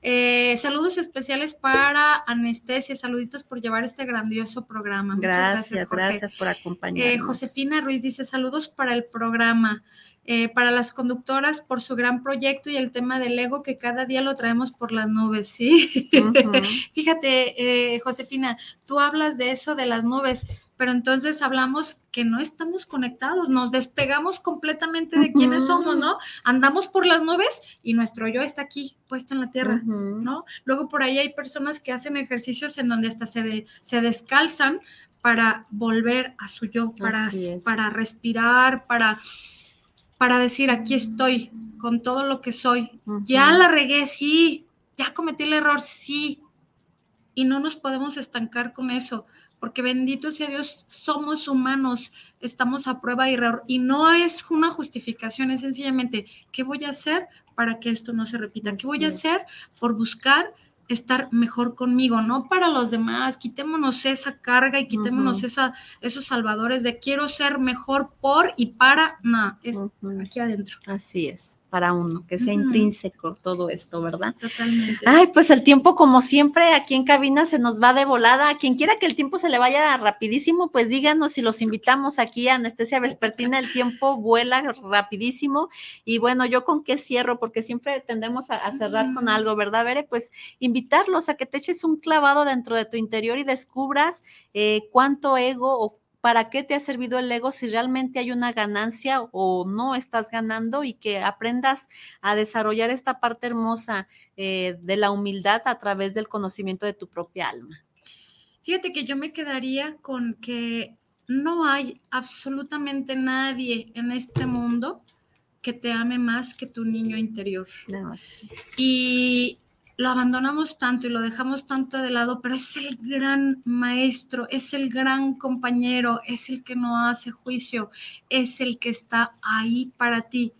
Eh, saludos especiales para Anestesia, saluditos por llevar este grandioso programa. gracias, gracias, por acompañarnos. Eh, Josefina Ruiz dice, saludos para el programa. Eh, para las conductoras por su gran proyecto y el tema del ego que cada día lo traemos por las nubes, ¿sí? Fíjate, Josefina, tú hablas de eso de las nubes pero entonces hablamos que no estamos conectados, nos despegamos completamente de quiénes somos, ¿no? Andamos por las nubes y nuestro yo está aquí, puesto en la tierra, ¿no? Luego por ahí hay personas que hacen ejercicios en donde hasta se, se descalzan para volver a su yo, para, para respirar, para para decir, aquí estoy con todo lo que soy. Ya la regué, sí, ya cometí el error, sí. Y no nos podemos estancar con eso, porque bendito sea Dios, somos humanos, estamos a prueba y error. Y no es una justificación, es sencillamente, ¿qué voy a hacer para que esto no se repita? ¿Qué voy a hacer por buscar estar mejor conmigo, no para los demás. Quitémonos esa carga y quitémonos esa, esos salvadores de quiero ser mejor por y para, no, es aquí adentro. Así es para uno, que sea intrínseco todo esto, ¿verdad? Totalmente. Ay, pues el tiempo, como siempre, aquí en cabina se nos va de volada. A quien quiera que el tiempo se le vaya rapidísimo, pues díganos si los invitamos aquí a Anestesia Vespertina, el tiempo vuela rapidísimo. Y bueno, yo con qué cierro, porque siempre tendemos a, cerrar con algo, ¿verdad, Bere? Pues invitarlos a que te eches un clavado dentro de tu interior y descubras eh, cuánto ego o para qué te ha servido el ego si realmente hay una ganancia o no estás ganando y que aprendas a desarrollar esta parte hermosa eh, de la humildad a través del conocimiento de tu propia alma. Fíjate que yo me quedaría con que no hay absolutamente nadie en este mundo que te ame más que tu niño interior. Y lo abandonamos tanto y lo dejamos tanto de lado, pero es el gran maestro, es el gran compañero, es el que no hace juicio, es el que está ahí para ti.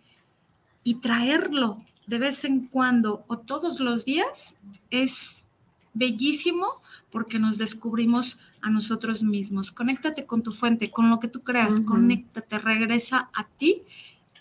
Y traerlo de vez en cuando o todos los días es bellísimo porque nos descubrimos a nosotros mismos. Conéctate con tu fuente, con lo que tú creas, conéctate, regresa a ti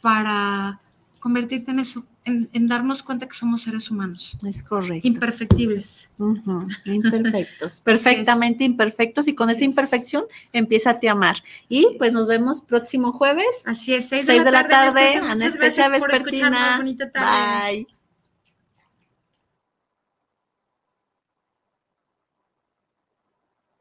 para convertirte en eso, en, darnos cuenta que somos seres humanos. Es correcto. Imperfectibles. Imperfectos, perfectamente imperfectos y con esa imperfección empieza a te amar. Y pues nos vemos próximo jueves. Así es, seis, de, la tarde, Anestesia Vespertina. Bonita tarde. Bye.